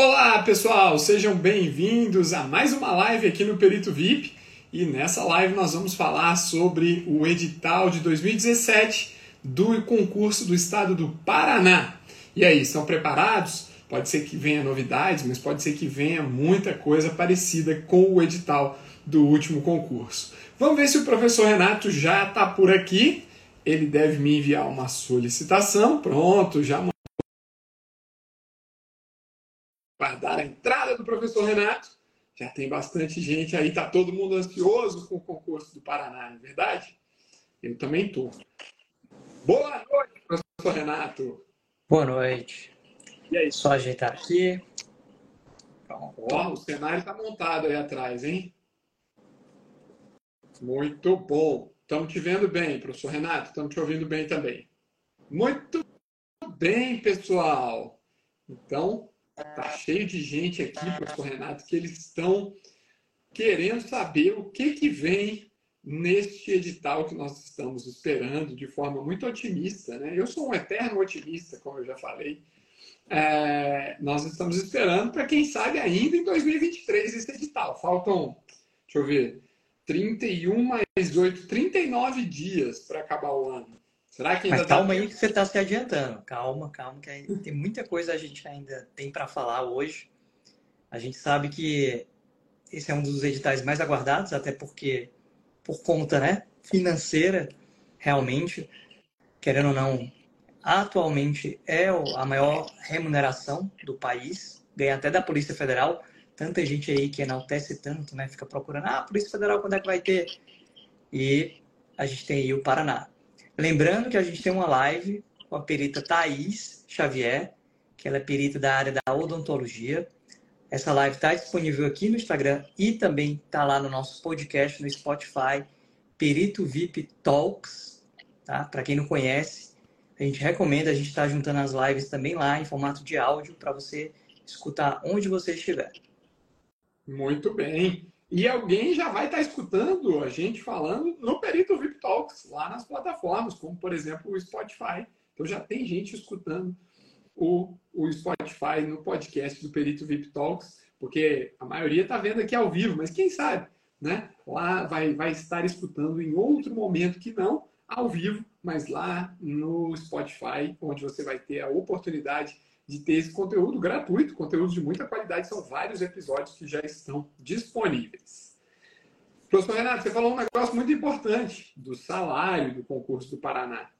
Olá pessoal, sejam bem-vindos a mais uma live aqui no Perito VIP e nessa live nós vamos falar sobre o edital de 2017 do concurso do estado do Paraná. E aí, estão preparados? Pode ser que venha novidades, mas pode ser que venha muita coisa parecida com o edital do último concurso. Vamos ver se o professor Renato já está por aqui. Ele deve me enviar uma solicitação. Pronto, já guardar a entrada do professor Renato. Já tem bastante gente aí, tá todo mundo ansioso com o concurso do Paraná, não é verdade? Eu também estou. Boa noite, professor Renato. Boa noite. E aí? Só ajeitar aqui. Pronto. Ó, o cenário está montado aí atrás, hein? Muito bom. Estamos te vendo bem, professor Renato. Estamos te ouvindo bem também. Muito bem, pessoal. Então, Tá cheio de gente aqui, professor Renato, que eles estão querendo saber o que, que vem neste edital que nós estamos esperando de forma muito otimista. Né? Eu sou um eterno otimista, como eu já falei. É, nós estamos esperando para quem sabe ainda em 2023 esse edital. Faltam, deixa eu ver, 31 mais 8, 39 dias para acabar o ano. Será que ainda Mas calma aí que você está se adiantando. Calma, calma, que tem muita coisa a gente ainda tem para falar hoje. A gente sabe que esse é um dos editais mais aguardados, até porque, por conta né, financeira, realmente, querendo ou não, atualmente é a maior remuneração do país, ganha até da Polícia Federal. Tanta gente aí que enaltece tanto, né? Fica procurando, ah, Polícia Federal, quando é que vai ter? E a gente tem aí o Paraná. Lembrando que a gente tem uma live com a perita Thaís Xavier, que ela é perita da área da odontologia. Essa live está disponível aqui no Instagram e também está lá no nosso podcast no Spotify, Perito VIP Talks. Tá? Para quem não conhece, a gente recomenda, a gente está juntando as lives também lá em formato de áudio para você escutar onde você estiver. Muito bem. E alguém já vai estar escutando a gente falando no Perito VIP Talks, lá nas plataformas, como por exemplo o Spotify. Então já tem gente escutando o, o Spotify no podcast do Perito VIP Talks, porque a maioria está vendo aqui ao vivo, mas quem sabe, né? Lá vai, vai estar escutando em outro momento que não ao vivo, mas lá no Spotify, onde você vai ter a oportunidade de ter esse conteúdo gratuito, conteúdo de muita qualidade. São vários episódios que já estão disponíveis. Professor Renato, você falou um negócio muito importante do salário do concurso do Paraná.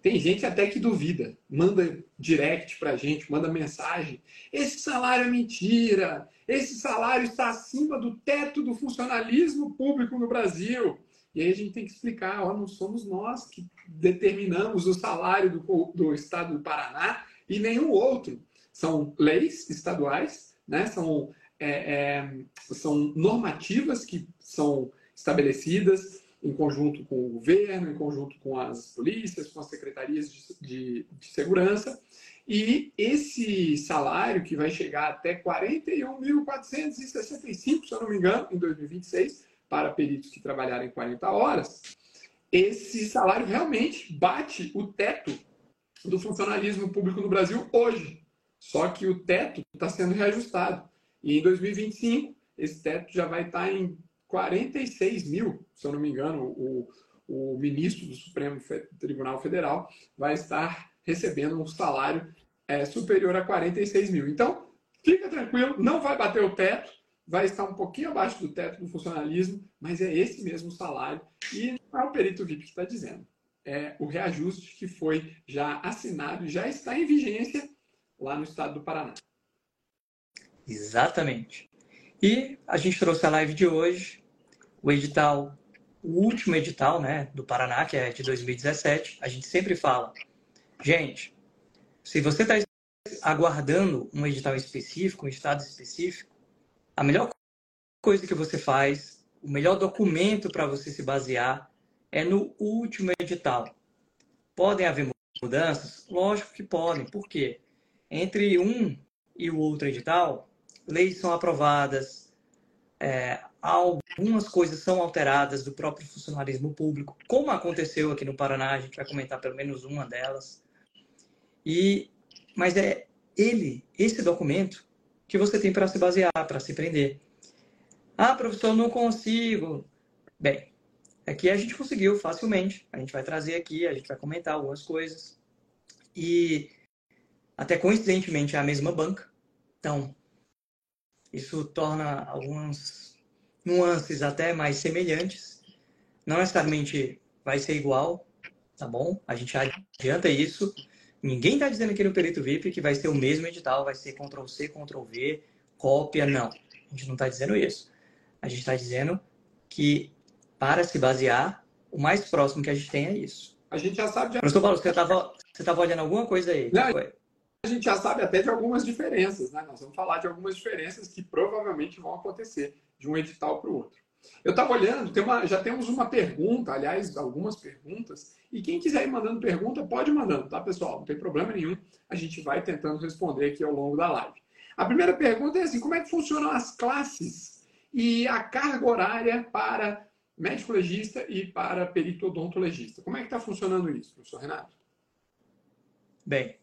Tem gente até que duvida, manda direct para a gente, manda mensagem. Esse salário é mentira, esse salário está acima do teto do funcionalismo público no Brasil. E aí a gente tem que explicar, ó, não somos nós que determinamos o salário do, do Estado do Paraná, e nenhum outro. São leis estaduais, né? são, é, é, são normativas que são estabelecidas em conjunto com o governo, em conjunto com as polícias, com as secretarias de, de, de segurança. E esse salário, que vai chegar até 41.465, se eu não me engano, em 2026, para peritos que trabalharem 40 horas, esse salário realmente bate o teto do funcionalismo público no Brasil hoje. Só que o teto está sendo reajustado. E em 2025, esse teto já vai estar tá em 46 mil, se eu não me engano, o, o ministro do Supremo Tribunal Federal vai estar recebendo um salário é, superior a 46 mil. Então, fica tranquilo, não vai bater o teto, vai estar um pouquinho abaixo do teto do funcionalismo, mas é esse mesmo salário. E não é o perito VIP que está dizendo é, o reajuste que foi já assinado e já está em vigência lá no estado do Paraná. Exatamente. E a gente trouxe a live de hoje, o edital, o último edital né, do Paraná, que é de 2017. A gente sempre fala, gente, se você está aguardando um edital específico, um estado específico, a melhor coisa que você faz, o melhor documento para você se basear é no último edital. Podem haver mudanças? Lógico que podem. Por quê? Entre um e o outro edital, leis são aprovadas, é, algumas coisas são alteradas do próprio funcionalismo público, como aconteceu aqui no Paraná, a gente vai comentar pelo menos uma delas. E, mas é ele, esse documento, que você tem para se basear, para se prender. Ah, professor, não consigo. Bem, aqui a gente conseguiu facilmente. A gente vai trazer aqui, a gente vai comentar algumas coisas. E até coincidentemente é a mesma banca. Então, isso torna algumas nuances até mais semelhantes. Não necessariamente vai ser igual, tá bom? A gente adianta isso. Ninguém está dizendo aqui no Perito VIP que vai ser o mesmo edital, vai ser Ctrl-C, Ctrl-V, cópia, não. A gente não está dizendo isso. A gente está dizendo que para se basear, o mais próximo que a gente tem é isso. A gente já sabe... De... Professor Paulo, você estava você tava olhando alguma coisa aí? Não, a gente já sabe até de algumas diferenças, né? Nós vamos falar de algumas diferenças que provavelmente vão acontecer de um edital para o outro. Eu estava olhando, tem uma, já temos uma pergunta, aliás, algumas perguntas, e quem quiser ir mandando pergunta, pode ir mandando, tá, pessoal? Não tem problema nenhum, a gente vai tentando responder aqui ao longo da live. A primeira pergunta é assim: como é que funcionam as classes e a carga horária para médico legista e para perito odontologista? Como é que está funcionando isso, professor Renato? Bem,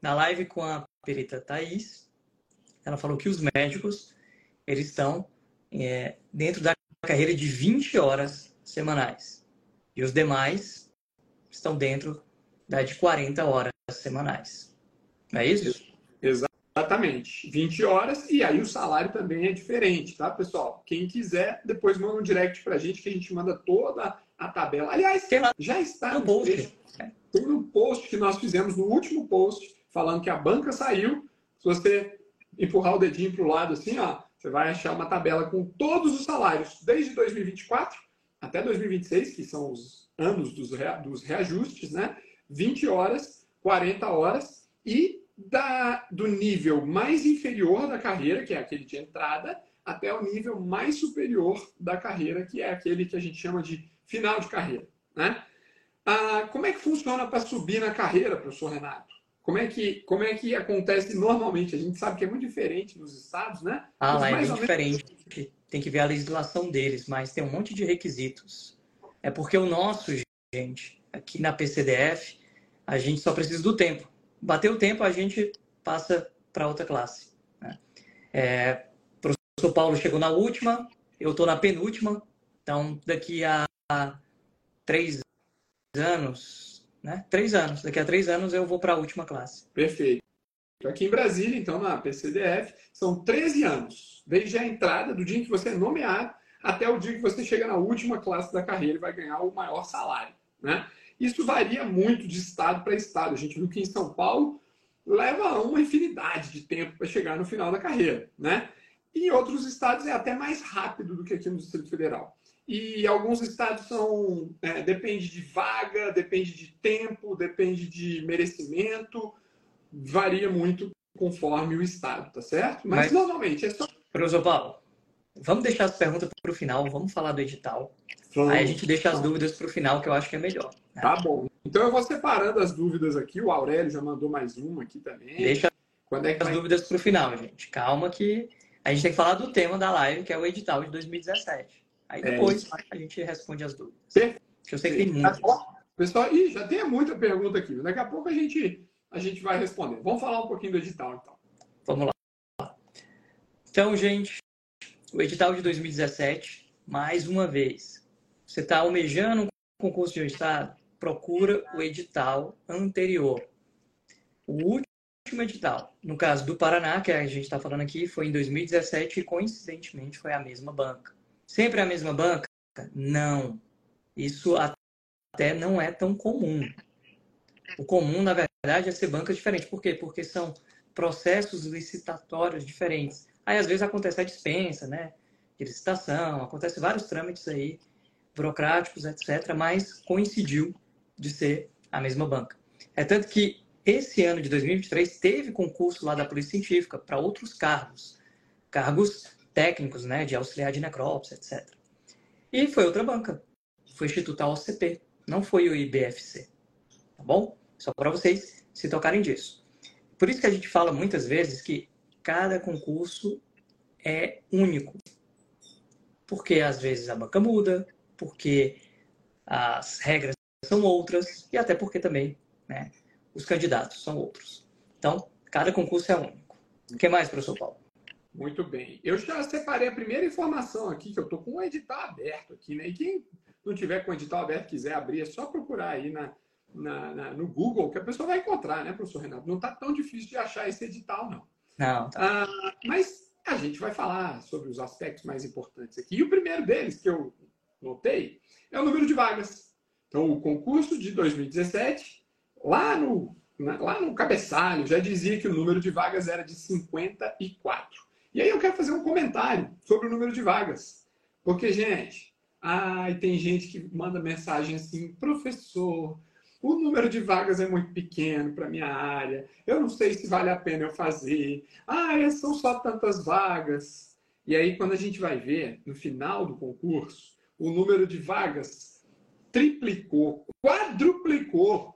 na live com a perita Thais, ela falou que os médicos eles estão é, dentro da carreira de 20 horas semanais. E os demais estão dentro da de 40 horas semanais. Não é isso? Exatamente. 20 horas e aí o salário também é diferente, tá, pessoal? Quem quiser, depois manda um direct pra gente que a gente manda toda a tabela. Aliás, já está no post. Tem no post que nós fizemos, no último post, falando que a banca saiu. Se você empurrar o dedinho para o lado assim, ó, você vai achar uma tabela com todos os salários, desde 2024 até 2026, que são os anos dos, dos reajustes, né? 20 horas, 40 horas e da, do nível mais inferior da carreira, que é aquele de entrada, até o nível mais superior da carreira, que é aquele que a gente chama de final de carreira. Né? Ah, como é que funciona para subir na carreira, professor Renato? Como é, que, como é que acontece normalmente? A gente sabe que é muito diferente nos estados, né? Ah, lá é bem diferente. Menos... Tem que ver a legislação deles, mas tem um monte de requisitos. É porque o nosso, gente, aqui na PCDF, a gente só precisa do tempo. Bateu o tempo, a gente passa para outra classe. Né? É, o professor Paulo chegou na última, eu estou na penúltima, então daqui a três anos, né? Três anos. Daqui a três anos eu vou para a última classe. Perfeito. Aqui em Brasília, então, na PCDF, são 13 anos, desde a entrada, do dia em que você é nomeado, até o dia que você chega na última classe da carreira e vai ganhar o maior salário. Né? Isso varia muito de estado para estado. A gente viu que em São Paulo leva uma infinidade de tempo para chegar no final da carreira. Né? E em outros estados é até mais rápido do que aqui no Distrito Federal. E alguns estados são. É, depende de vaga, depende de tempo, depende de merecimento, varia muito conforme o estado, tá certo? Mas, Mas normalmente é só. Professor Paulo, vamos deixar as perguntas para o final, vamos falar do edital. Aí a gente deixa as dúvidas para o final, que eu acho que é melhor. Né? Tá bom. Então eu vou separando as dúvidas aqui. O Aurélio já mandou mais uma aqui também. Deixa Quando é que as vai... dúvidas para o final, gente. Calma que a gente tem que falar do tema da live, que é o edital de 2017. Aí é depois é a gente responde as dúvidas. Perfeito. Que eu sei que tem muitas. Pessoal, ih, já tem muita pergunta aqui. Daqui a pouco a gente, a gente vai responder. Vamos falar um pouquinho do edital, então. Vamos lá. Então, gente, o edital de 2017, mais uma vez, você está almejando um concurso de estado? Procura o edital anterior. O último edital, no caso do Paraná, que a gente está falando aqui, foi em 2017 e coincidentemente foi a mesma banca. Sempre a mesma banca? Não. Isso até não é tão comum. O comum, na verdade, é ser banca diferente. Por quê? Porque são processos licitatórios diferentes. Aí, às vezes, acontece a dispensa, né? De licitação, acontece vários trâmites aí, burocráticos, etc. Mas coincidiu de ser a mesma banca. É tanto que esse ano de 2023 teve concurso lá da Polícia Científica para outros cargos. Cargos técnicos, né, de auxiliar de necrópsia, etc. E foi outra banca, foi Instituto OCP, não foi o IBFC, tá bom? Só para vocês se tocarem disso. Por isso que a gente fala muitas vezes que cada concurso é único. Porque às vezes a banca muda, porque as regras são outras e até porque também né, os candidatos são outros. Então, cada concurso é único. O que mais, professor Paulo? Muito bem. Eu já separei a primeira informação aqui, que eu estou com o edital aberto aqui, né? E quem não tiver com o edital aberto quiser abrir, é só procurar aí na, na, na, no Google, que a pessoa vai encontrar, né, professor Renato? Não está tão difícil de achar esse edital, não. Não, tá. Ah, mas a gente vai falar sobre os aspectos mais importantes aqui. E o primeiro deles, que eu notei, é o número de vagas. Então, o concurso de 2017, lá no, lá no cabeçalho, já dizia que o número de vagas era de 54. E aí eu quero fazer um comentário sobre o número de vagas. Porque, gente, ai, tem gente que manda mensagem assim, professor, o número de vagas é muito pequeno para minha área, eu não sei se vale a pena eu fazer, ah, são só tantas vagas. E aí, quando a gente vai ver, no final do concurso, o número de vagas triplicou, quadruplicou,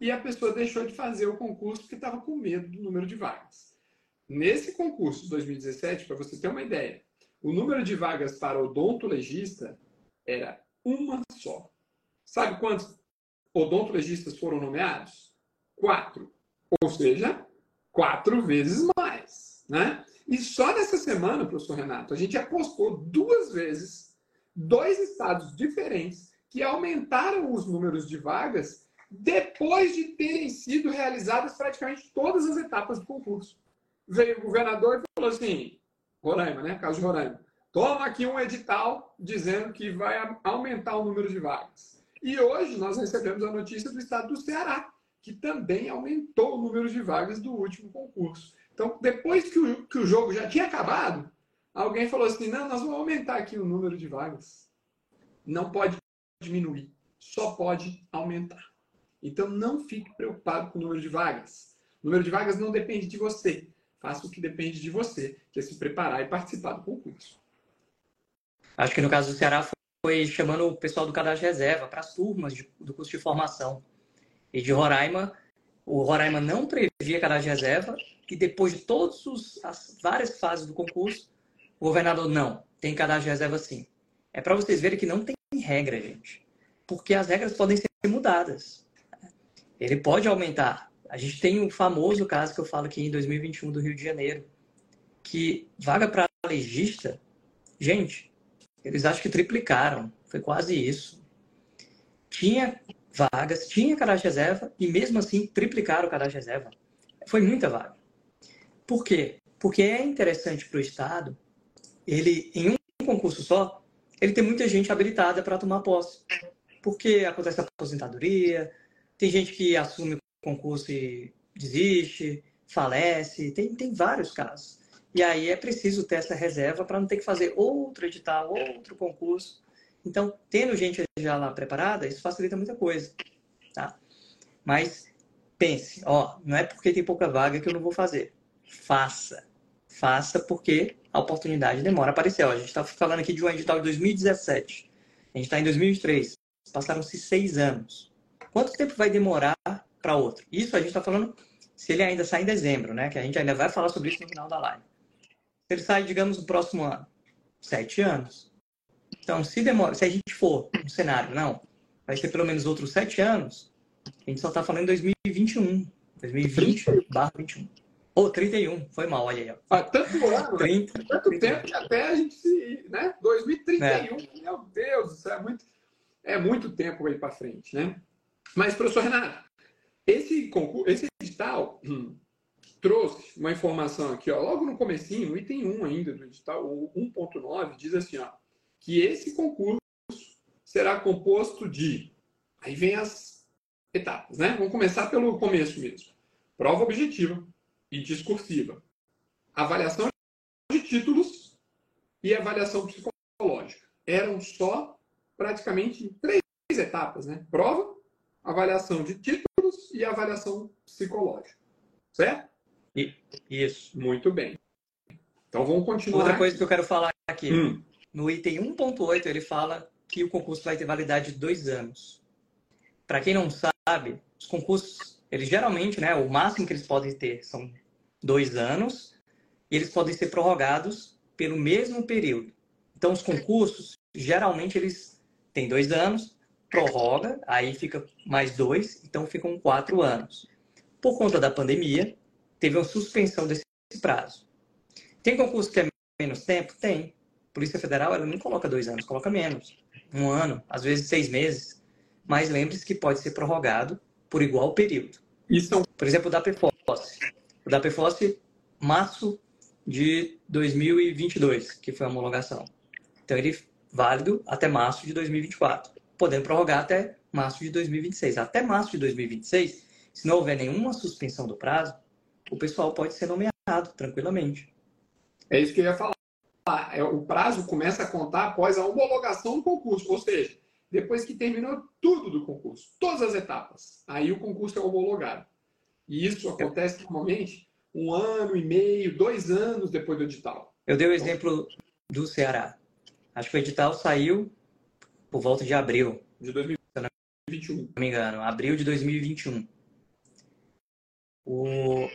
e a pessoa deixou de fazer o concurso porque estava com medo do número de vagas. Nesse concurso de 2017, para você ter uma ideia, o número de vagas para odontologista era uma só. Sabe quantos odontologistas foram nomeados? Quatro. Ou seja, quatro vezes mais. Né? E só nessa semana, professor Renato, a gente apostou duas vezes dois estados diferentes que aumentaram os números de vagas depois de terem sido realizadas praticamente todas as etapas do concurso. Veio o governador e falou assim: Roraima, né? Caso de Roraima. Toma aqui um edital dizendo que vai aumentar o número de vagas. E hoje nós recebemos a notícia do estado do Ceará, que também aumentou o número de vagas do último concurso. Então, depois que o, que o jogo já tinha acabado, alguém falou assim: não, nós vamos aumentar aqui o número de vagas. Não pode diminuir, só pode aumentar. Então, não fique preocupado com o número de vagas. O número de vagas não depende de você. Faça o que depende de você, que é se preparar e participar do concurso. Acho que no caso do Ceará foi chamando o pessoal do cadastro reserva para as turmas de, do curso de formação. E de Roraima, o Roraima não previa cadastro de reserva e depois de todas as várias fases do concurso, o governador não, tem cadastro de reserva sim. É para vocês verem que não tem regra, gente. Porque as regras podem ser mudadas. Ele pode aumentar. A gente tem um famoso caso que eu falo aqui em 2021 do Rio de Janeiro, que vaga para legista, gente, eles acho que triplicaram. Foi quase isso. Tinha vagas, tinha cadastro reserva e mesmo assim triplicaram o cadastro reserva. Foi muita vaga. Por quê? Porque é interessante para o Estado, ele, em um concurso só, ele tem muita gente habilitada para tomar posse. Porque acontece a aposentadoria, tem gente que assume o concurso e desiste, falece, tem, tem vários casos. E aí é preciso ter essa reserva para não ter que fazer outro edital, outro concurso. Então, tendo gente já lá preparada, isso facilita muita coisa, tá? Mas pense, ó, não é porque tem pouca vaga que eu não vou fazer. Faça. Faça porque a oportunidade demora a aparecer. Ó, a gente está falando aqui de um edital de 2017. A gente está em 2023. Passaram-se seis anos. Quanto tempo vai demorar para outro? Isso a gente está falando se ele ainda sai em dezembro, né? Que a gente ainda vai falar sobre isso no final da live ele sai, digamos, no próximo ano? Sete anos. Então, se demora, se a gente for no cenário, não, vai ser pelo menos outros sete anos, a gente só está falando em 2021. 2020 barra 21. Ou oh, 31, foi mal, olha aí. Ó. Ah, tanto ano, 30, né? tanto 30 tempo que até a gente se. Né? 2031, é. meu Deus, é muito, é muito tempo aí para frente, né? Mas, professor Renato, esse concurso, esse edital, hum, trouxe uma informação aqui, ó, logo no comecinho, no item 1 ainda do edital, o 1.9, diz assim, ó, que esse concurso será composto de... Aí vem as etapas, né? Vamos começar pelo começo mesmo. Prova objetiva e discursiva. Avaliação de títulos e avaliação psicológica. Eram só praticamente três etapas, né? Prova, avaliação de títulos e avaliação psicológica. Certo? Isso. Muito bem. Então vamos continuar. Outra coisa que eu quero falar aqui. Hum. No item 1.8 ele fala que o concurso vai ter validade de dois anos. Para quem não sabe, os concursos, eles geralmente, né, o máximo que eles podem ter são dois anos e eles podem ser prorrogados pelo mesmo período. Então os concursos, geralmente eles têm dois anos, prorroga, aí fica mais dois, então ficam quatro anos. Por conta da pandemia, teve uma suspensão desse prazo. Tem concurso que é menos tempo? Tem. Polícia Federal, ela não coloca dois anos, coloca menos. Um ano, às vezes seis meses. Mas lembre-se que pode ser prorrogado por igual período. Isso. Por exemplo, o da PFOS. O da PFOS, março de 2022, que foi a homologação. Então, ele válido até março de 2024, podendo prorrogar até março de 2026. Até março de 2026, se não houver nenhuma suspensão do prazo, o pessoal pode ser nomeado tranquilamente. É isso que eu ia falar. É, o prazo começa a contar após a homologação do concurso, ou seja, depois que terminou tudo do concurso, todas as etapas. Aí o concurso é homologado. E isso acontece normalmente um ano e meio, dois anos depois do edital. Eu dei o exemplo do Ceará. Acho que o edital saiu por volta de abril. De 2021. Se não me engano, abril de 2021. O...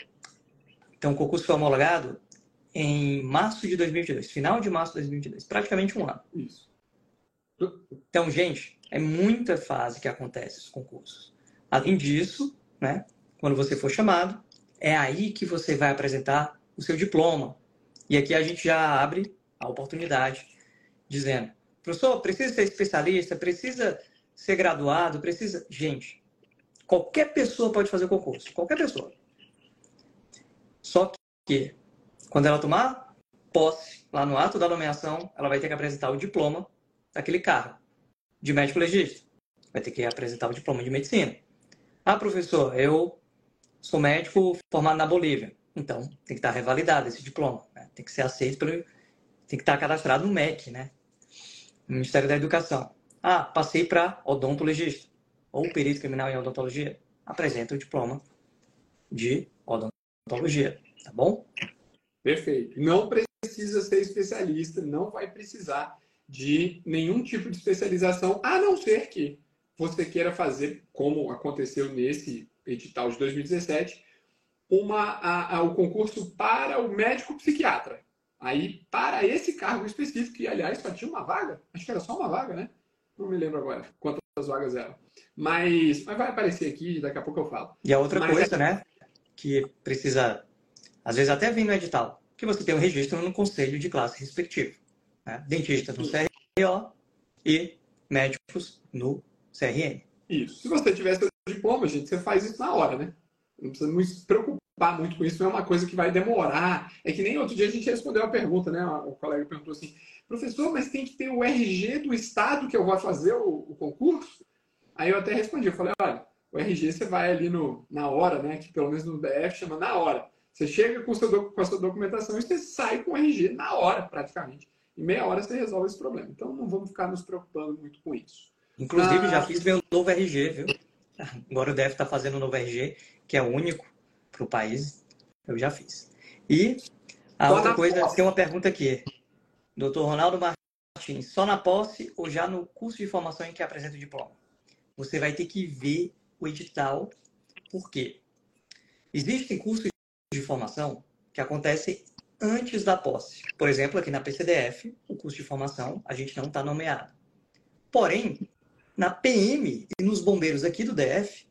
Então, o concurso foi homologado em março de 2022, final de março de 2022, praticamente um ano. Isso. Então, gente, é muita fase que acontece os concursos. Além disso, né, quando você for chamado, é aí que você vai apresentar o seu diploma. E aqui a gente já abre a oportunidade dizendo: professor, precisa ser especialista, precisa ser graduado, precisa. Gente, qualquer pessoa pode fazer o concurso, qualquer pessoa. Só que, quando ela tomar posse, lá no ato da nomeação, ela vai ter que apresentar o diploma daquele cargo de médico legista. Vai ter que apresentar o diploma de medicina. Ah, professor, eu sou médico formado na Bolívia. Então, tem que estar revalidado esse diploma. Né? Tem que ser aceito pelo. Tem que estar cadastrado no MEC, né? Ministério da Educação. Ah, passei para odontologista ou perito criminal em odontologia. Apresenta o diploma de odontologia, tá bom? Perfeito. Não precisa ser especialista, não vai precisar de nenhum tipo de especialização, a não ser que você queira fazer, como aconteceu nesse edital de 2017, uma, a, a, o concurso para o médico psiquiatra. Aí, para esse cargo específico, que aliás só tinha uma vaga, acho que era só uma vaga, né? Não me lembro agora quantas vagas eram. Mas, mas vai aparecer aqui, daqui a pouco eu falo. E a outra mas, coisa, é... né? Que precisa, às vezes até vir no edital, que você tem um registro no conselho de classe respectivo. Né? Dentistas no CRO e médicos no CRM. Isso. Se você tivesse o diploma, gente, você faz isso na hora, né? Não precisa se preocupar preocupar muito com isso, não é uma coisa que vai demorar. É que nem outro dia a gente respondeu a pergunta, né? O colega perguntou assim, professor, mas tem que ter o RG do estado que eu vou fazer o, o concurso? Aí eu até respondi, eu falei, olha, o RG você vai ali no, na hora, né? Que pelo menos no DF chama na hora. Você chega com, seu, com a sua documentação e você sai com o RG na hora, praticamente. Em meia hora você resolve esse problema. Então não vamos ficar nos preocupando muito com isso. Inclusive, ah, já fiz meu novo RG, viu? Agora o DF está fazendo o novo RG, que é único para o país, eu já fiz. E a outra coisa, posse. tem uma pergunta aqui. Doutor Ronaldo Martins, só na posse ou já no curso de formação em que apresenta o diploma? Você vai ter que ver o edital, por quê? Existem cursos de formação que acontecem antes da posse. Por exemplo, aqui na PCDF, o curso de formação, a gente não está nomeado. Porém, na PM e nos bombeiros aqui do DF,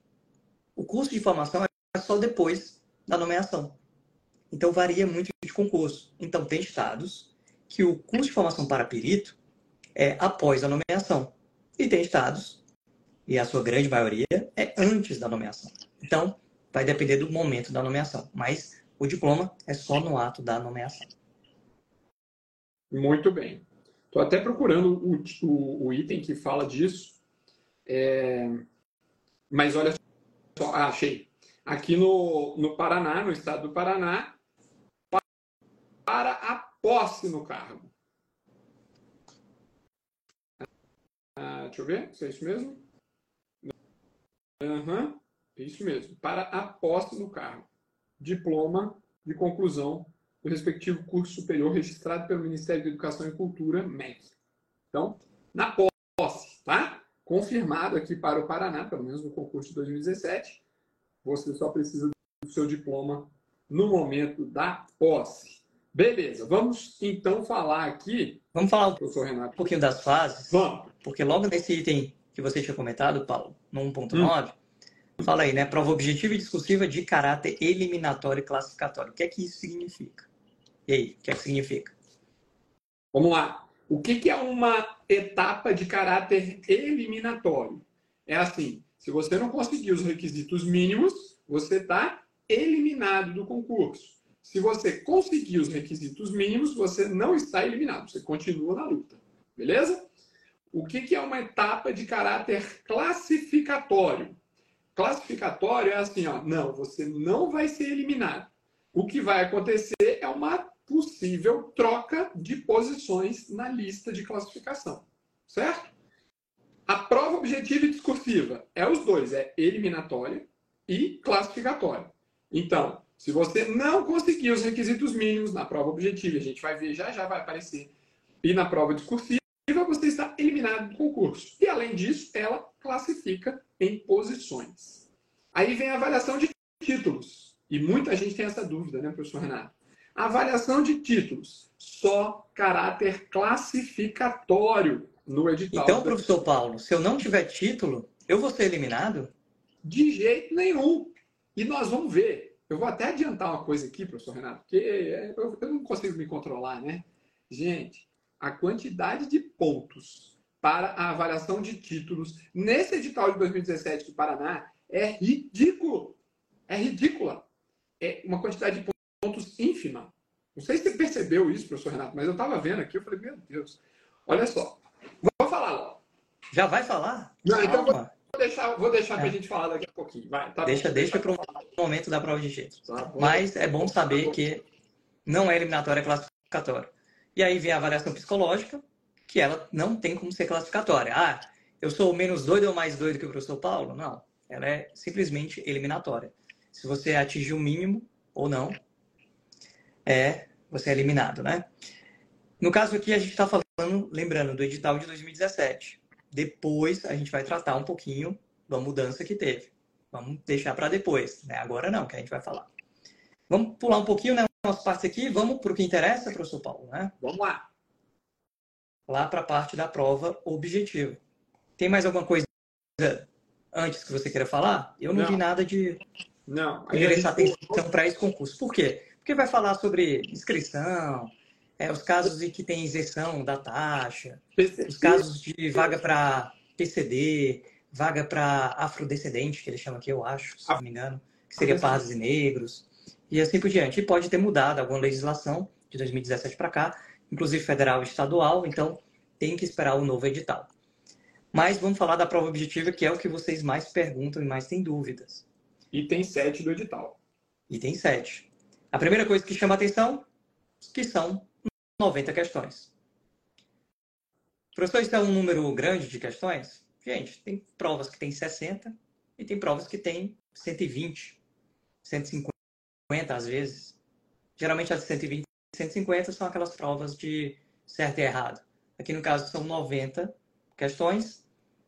o curso de formação é só depois da nomeação. Então, varia muito de concurso. Então, tem estados que o curso de formação para perito é após a nomeação. E tem estados, e a sua grande maioria, é antes da nomeação. Então, vai depender do momento da nomeação. Mas o diploma é só no ato da nomeação. Muito bem. Estou até procurando o, o, o, item que fala disso. É... Mas olha só, ah, achei aqui no, no Paraná, no estado do Paraná, para a posse no cargo. Ah, deixa eu ver, se é isso mesmo? Uhum, isso mesmo, para a posse no cargo. Diploma de conclusão do respectivo curso superior registrado pelo Ministério da Educação e Cultura, MEC. Então, na posse, tá? Confirmado aqui para o Paraná, pelo menos no concurso de 2017, você só precisa do seu diploma no momento da posse. Beleza, vamos então falar aqui. Vamos falar professor Renato. um pouquinho das fases? Vamos. Porque logo nesse item que você tinha comentado, Paulo, no 1.9, hum. fala aí, né? Prova objetiva e discursiva de caráter eliminatório e classificatório. O que é que isso significa? E aí, o que é que significa? Vamos lá. O que, que é uma etapa de caráter eliminatório? É assim: se você não conseguir os requisitos mínimos, você está eliminado do concurso. Se você conseguir os requisitos mínimos, você não está eliminado, você continua na luta. Beleza? O que, que é uma etapa de caráter classificatório? Classificatório é assim, ó, não, você não vai ser eliminado. O que vai acontecer é uma possível troca de posições na lista de classificação. Certo? A prova objetiva e discursiva é os dois, é eliminatória e classificatória. Então, se você não conseguir os requisitos mínimos na prova objetiva, a gente vai ver, já já vai aparecer, e na prova discursiva, você está eliminado do concurso. E além disso, ela classifica em posições. Aí vem a avaliação de títulos. E muita gente tem essa dúvida, né, professor Renato? Avaliação de títulos, só caráter classificatório no edital. Então, professor Paulo, se eu não tiver título, eu vou ser eliminado? De jeito nenhum. E nós vamos ver. Eu vou até adiantar uma coisa aqui, professor Renato, porque eu não consigo me controlar, né? Gente, a quantidade de pontos para a avaliação de títulos nesse edital de 2017 do Paraná é ridículo. É ridícula. É uma quantidade de pontos ínfima. Não sei se você percebeu isso, professor Renato, mas eu estava vendo aqui, eu falei, meu Deus. Olha só. Vou falar logo. Já vai falar? Não, então vou deixar, vou deixar é. para a gente falar daqui a pouquinho. Vai, tá deixa deixa para o momento da prova de jeito. Tá mas é bom saber tá que não é eliminatória, é classificatória. E aí vem a avaliação psicológica, que ela não tem como ser classificatória. Ah, eu sou menos doido ou mais doido que o professor Paulo? Não. Ela é simplesmente eliminatória. Se você atingir o mínimo ou não, é você é eliminado, né? No caso aqui, a gente está falando, lembrando, do edital de 2017. Depois, a gente vai tratar um pouquinho da mudança que teve. Vamos deixar para depois, né? Agora não, que a gente vai falar. Vamos pular um pouquinho, né? Nossa parte aqui, vamos para o que interessa, professor Paulo, né? Vamos lá. Lá para a parte da prova objetiva. Tem mais alguma coisa antes que você queira falar? Eu não, não. vi nada de não. prestar atenção para esse concurso. Por quê? Porque vai falar sobre inscrição, é, os casos em que tem isenção da taxa, os casos de vaga para PCD, vaga para afrodescendente, que ele chama aqui, eu acho, se não me engano, que seria pardos e negros, e assim por diante. E pode ter mudado alguma legislação de 2017 para cá, inclusive federal e estadual, então tem que esperar o novo edital. Mas vamos falar da prova objetiva, que é o que vocês mais perguntam e mais têm dúvidas. Item 7 do edital. Item 7. A primeira coisa que chama a atenção, que são 90 questões. Professor, isso é um número grande de questões? Gente, tem provas que tem 60 e tem provas que tem 120, 150 às vezes. Geralmente as 120 e 150 são aquelas provas de certo e errado. Aqui no caso são 90 questões,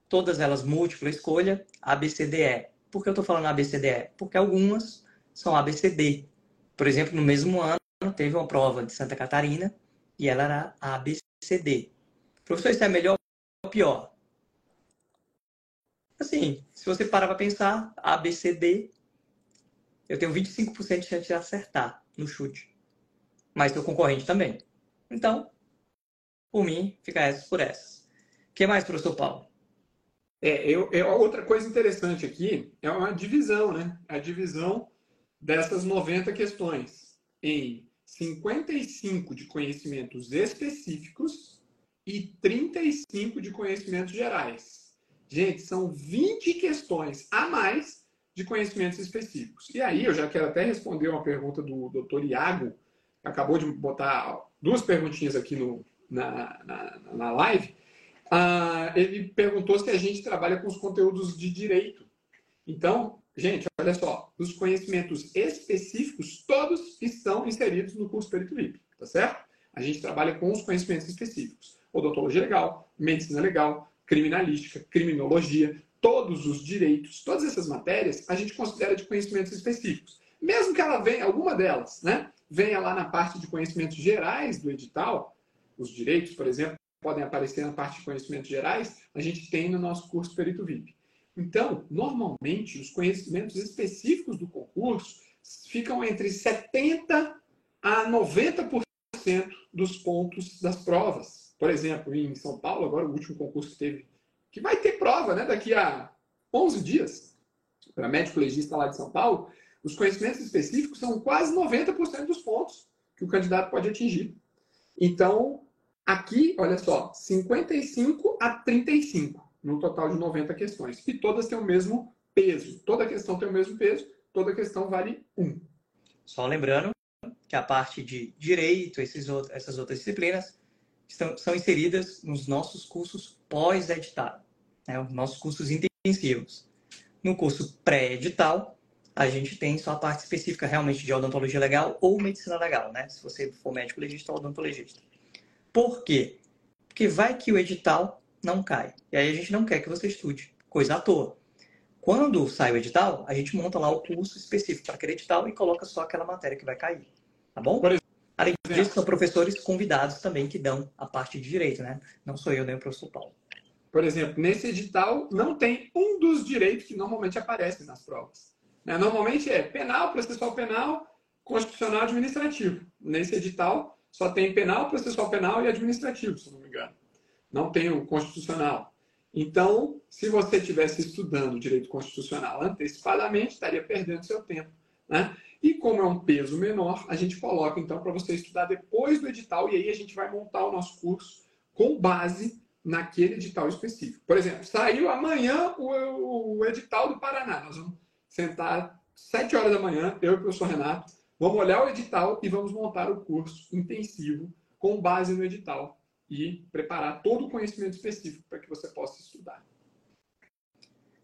todas elas múltipla escolha, ABCDE. Por que eu estou falando ABCDE? Porque algumas são ABCD, por exemplo, no mesmo ano, teve uma prova de Santa Catarina e ela era ABCD. Professor, isso é melhor ou pior? Assim, se você parar para pensar, ABCD, eu tenho 25% de chance de acertar no chute. Mas seu concorrente também. Então, por mim, fica essas por essas. O que mais, professor Paulo? É, eu, eu, outra coisa interessante aqui é uma divisão, né? A divisão dessas 90 questões em 55 de conhecimentos específicos e 35 de conhecimentos gerais. Gente, são 20 questões a mais de conhecimentos específicos. E aí, eu já quero até responder uma pergunta do Dr. Iago, que acabou de botar duas perguntinhas aqui no, na, na, na live. Ah, ele perguntou se a gente trabalha com os conteúdos de direito. Então, Gente, olha só, os conhecimentos específicos todos estão inseridos no curso Perito VIP, tá certo? A gente trabalha com os conhecimentos específicos. Odontologia legal, medicina legal, criminalística, criminologia, todos os direitos, todas essas matérias, a gente considera de conhecimentos específicos. Mesmo que ela venha, alguma delas, né, venha lá na parte de conhecimentos gerais do edital, os direitos, por exemplo, podem aparecer na parte de conhecimentos gerais, a gente tem no nosso curso Perito VIP. Então, normalmente, os conhecimentos específicos do concurso ficam entre 70% a 90% 100% dos pontos das provas. Por exemplo, em São Paulo, agora o último concurso que teve, que vai ter prova né, daqui a 11 dias, para médico legista lá de São Paulo, os conhecimentos específicos são quase 90% dos pontos que o candidato pode atingir. Então, aqui, olha só, 55 a 35, no total de 90 questões. E todas têm o mesmo peso. Toda questão tem o mesmo peso, toda questão vale 1. Só lembrando que a parte de direito, esses essas outras disciplinas, estão, são inseridas nos nossos cursos pós-edital, né? os nossos cursos intensivos. No curso pré-edital, a gente tem só a parte específica realmente de odontologia legal ou medicina legal, né? Se você for médico legista ou odontologista. Por quê? Porque vai que o edital não cai. E aí a gente não quer que você estude coisa à toa. Quando sai o edital, a gente monta lá o curso específico para aquele edital e coloca só aquela matéria que vai cair. Tá bom? Além disso, são professores convidados também que dão a parte de direito, né? Não sou eu nem o professor Paulo. Por exemplo, nesse edital não tem um dos direitos que normalmente aparecem nas provas. Né? Normalmente é penal, processual penal, constitucional administrativo. Nesse edital só tem penal, processual penal e administrativo, se não me engano. Não tem o constitucional. Então, se você estivesse estudando direito constitucional antecipadamente, estaria perdendo seu tempo. Né? E como é um peso menor, a gente coloca então para você estudar depois do edital e aí a gente vai montar o nosso curso com base naquele edital específico. Por exemplo, saiu amanhã o, o edital do Paraná. Nós vamos sentar sete horas da manhã, eu e o professor Renato, vamos olhar o edital e vamos montar o curso intensivo com base no edital e preparar todo o conhecimento específico para que você possa estudar.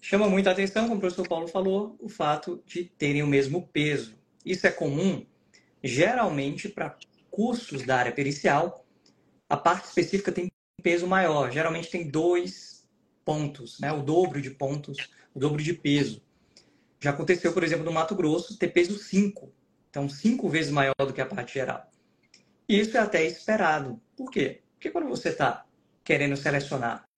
Chama muita atenção, como o professor Paulo falou, o fato de terem o mesmo peso. Isso é comum, geralmente, para cursos da área pericial, a parte específica tem peso maior. Geralmente tem dois pontos, né? o dobro de pontos, o dobro de peso. Já aconteceu, por exemplo, no Mato Grosso, ter peso 5. Então, cinco vezes maior do que a parte geral. E isso é até esperado. Por quê? Porque quando você está querendo selecionar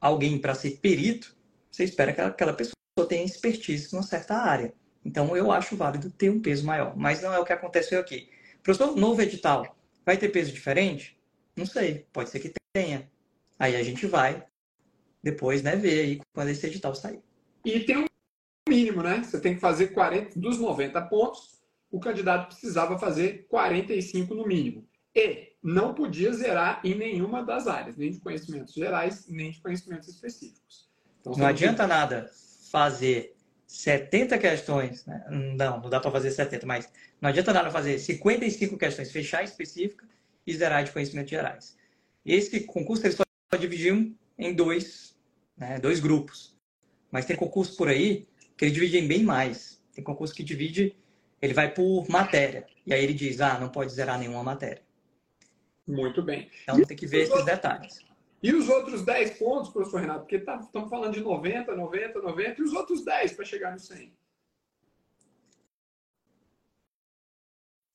alguém para ser perito, você espera que aquela pessoa tenha expertise numa certa área. Então, eu acho válido ter um peso maior. Mas não é o que aconteceu aqui. Professor, novo edital, vai ter peso diferente? Não sei, pode ser que tenha. Aí a gente vai depois né, ver aí quando esse edital sair. E tem um mínimo, né? Você tem que fazer 40 dos 90 pontos, o candidato precisava fazer 45 no mínimo. E não podia zerar em nenhuma das áreas, nem de conhecimentos gerais, nem de conhecimentos específicos. Então, não adianta que... nada fazer 70 questões, né? não, não dá para fazer 70, mas não adianta nada fazer 55 questões, fechar específica e zerar de conhecimentos gerais. Esse concurso ele só dividiu em dois, né, dois grupos. Mas tem concurso por aí que ele divide em bem mais. Tem concurso que divide, ele vai por matéria. E aí ele diz, ah, não pode zerar nenhuma matéria. Muito bem. Então tem que ver esses detalhes. E os outros 10 pontos, professor Renato? Porque tá, estamos falando de 90, 90, 90, e os outros 10 para chegar no 100?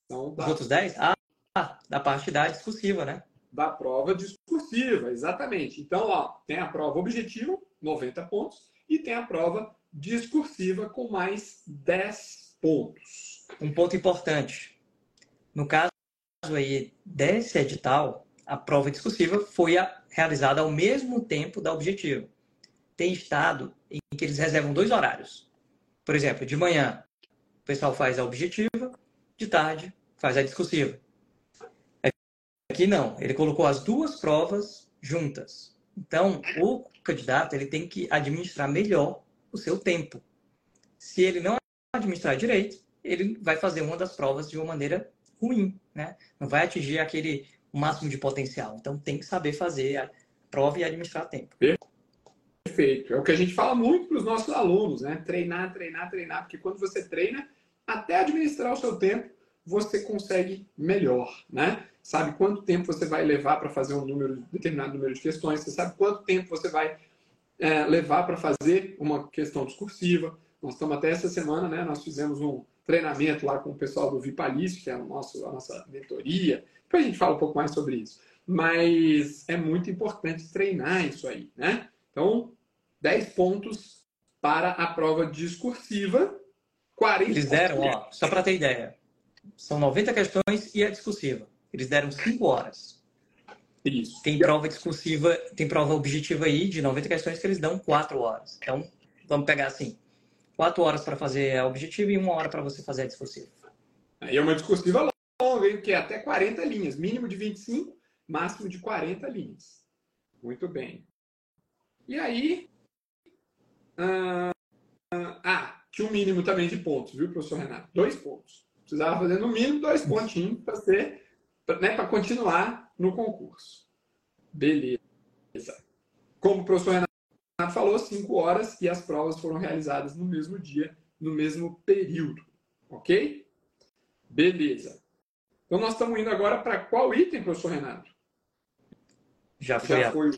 Então, Os outros 10? Ah, da parte da discursiva, né? Da prova discursiva, exatamente. Então, ó, tem a prova objetiva, 90 pontos, e tem a prova discursiva com mais 10 pontos. Um ponto importante. No caso aí desse edital, a prova discursiva foi realizada ao mesmo tempo da objetiva. Tem estado em que eles reservam dois horários. Por exemplo, de manhã o pessoal faz a objetiva, de tarde faz a discursiva. Aqui não, ele colocou as duas provas juntas. Então, o candidato ele tem que administrar melhor o seu tempo. Se ele não administrar direito, ele vai fazer uma das provas de uma maneira ruim, né? Não vai atingir aquele máximo de potencial. Então, tem que saber fazer a prova e administrar tempo. Perfeito. É o que a gente fala muito para os nossos alunos, né? Treinar, treinar, treinar, porque quando você treina, até administrar o seu tempo, você consegue melhor, né? Sabe quanto tempo você vai levar para fazer um número, determinado número de questões, você sabe quanto tempo você vai é, levar para fazer uma questão discursiva. Nós estamos até essa semana, né? Nós fizemos um treinamento lá com o pessoal do Vipalício, que é o nosso, a nossa mentoria. Depois a gente fala um pouco mais sobre isso. Mas é muito importante treinar isso aí, né? Então, 10 pontos para a prova discursiva, 40 Eles deram, ó, só para ter ideia, são 90 questões e a discursiva. eles deram 5 horas. Isso. Tem prova discursiva, tem prova objetiva aí de 90 questões que eles dão 4 horas. Então, vamos pegar assim, 4 horas para fazer a objetiva e uma hora para você fazer a discursiva. Aí é uma discursiva longa, hein? que é até 40 linhas, mínimo de 25, máximo de 40 linhas. Muito bem. E aí. Ah, ah, tinha um mínimo também de pontos, viu, professor Renato? Dois pontos. Precisava fazer no mínimo dois pontinhos para ser, né, para continuar no concurso. Beleza. Como o professor Renato falou, cinco horas e as provas foram realizadas no mesmo dia, no mesmo período. Ok? Beleza. Então nós estamos indo agora para qual item, professor Renato? Já foi, Já a... foi...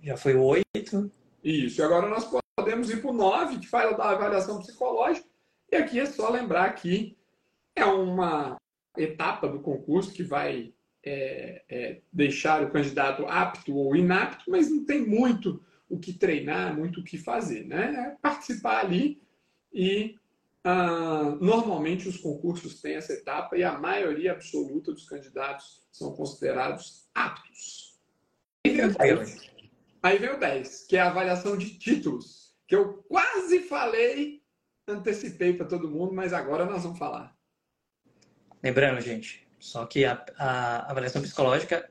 Já foi o oito. Isso. E agora nós podemos ir para o nove, que fala da avaliação psicológica. E aqui é só lembrar que é uma etapa do concurso que vai é, é, deixar o candidato apto ou inapto, mas não tem muito o que treinar, muito o que fazer. Né? É participar ali e ah, normalmente os concursos têm essa etapa e a maioria absoluta dos candidatos são considerados aptos. Aí vem o 10, aí vem o 10 que é a avaliação de títulos, que eu quase falei, antecipei para todo mundo, mas agora nós vamos falar. Lembrando, gente, só que a, a avaliação psicológica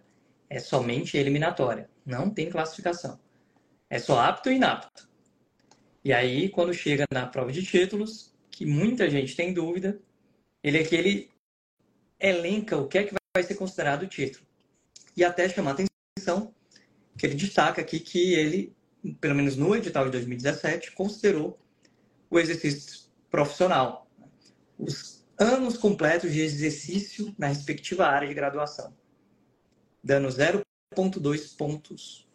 é somente eliminatória, não tem classificação. É só apto e inapto. E aí, quando chega na prova de títulos, que muita gente tem dúvida, ele é que ele elenca o que é que vai ser considerado o título. E até chamar atenção que ele destaca aqui que ele, pelo menos no edital de 2017, considerou o exercício profissional, os anos completos de exercício na respectiva área de graduação, dando 0,2 pontos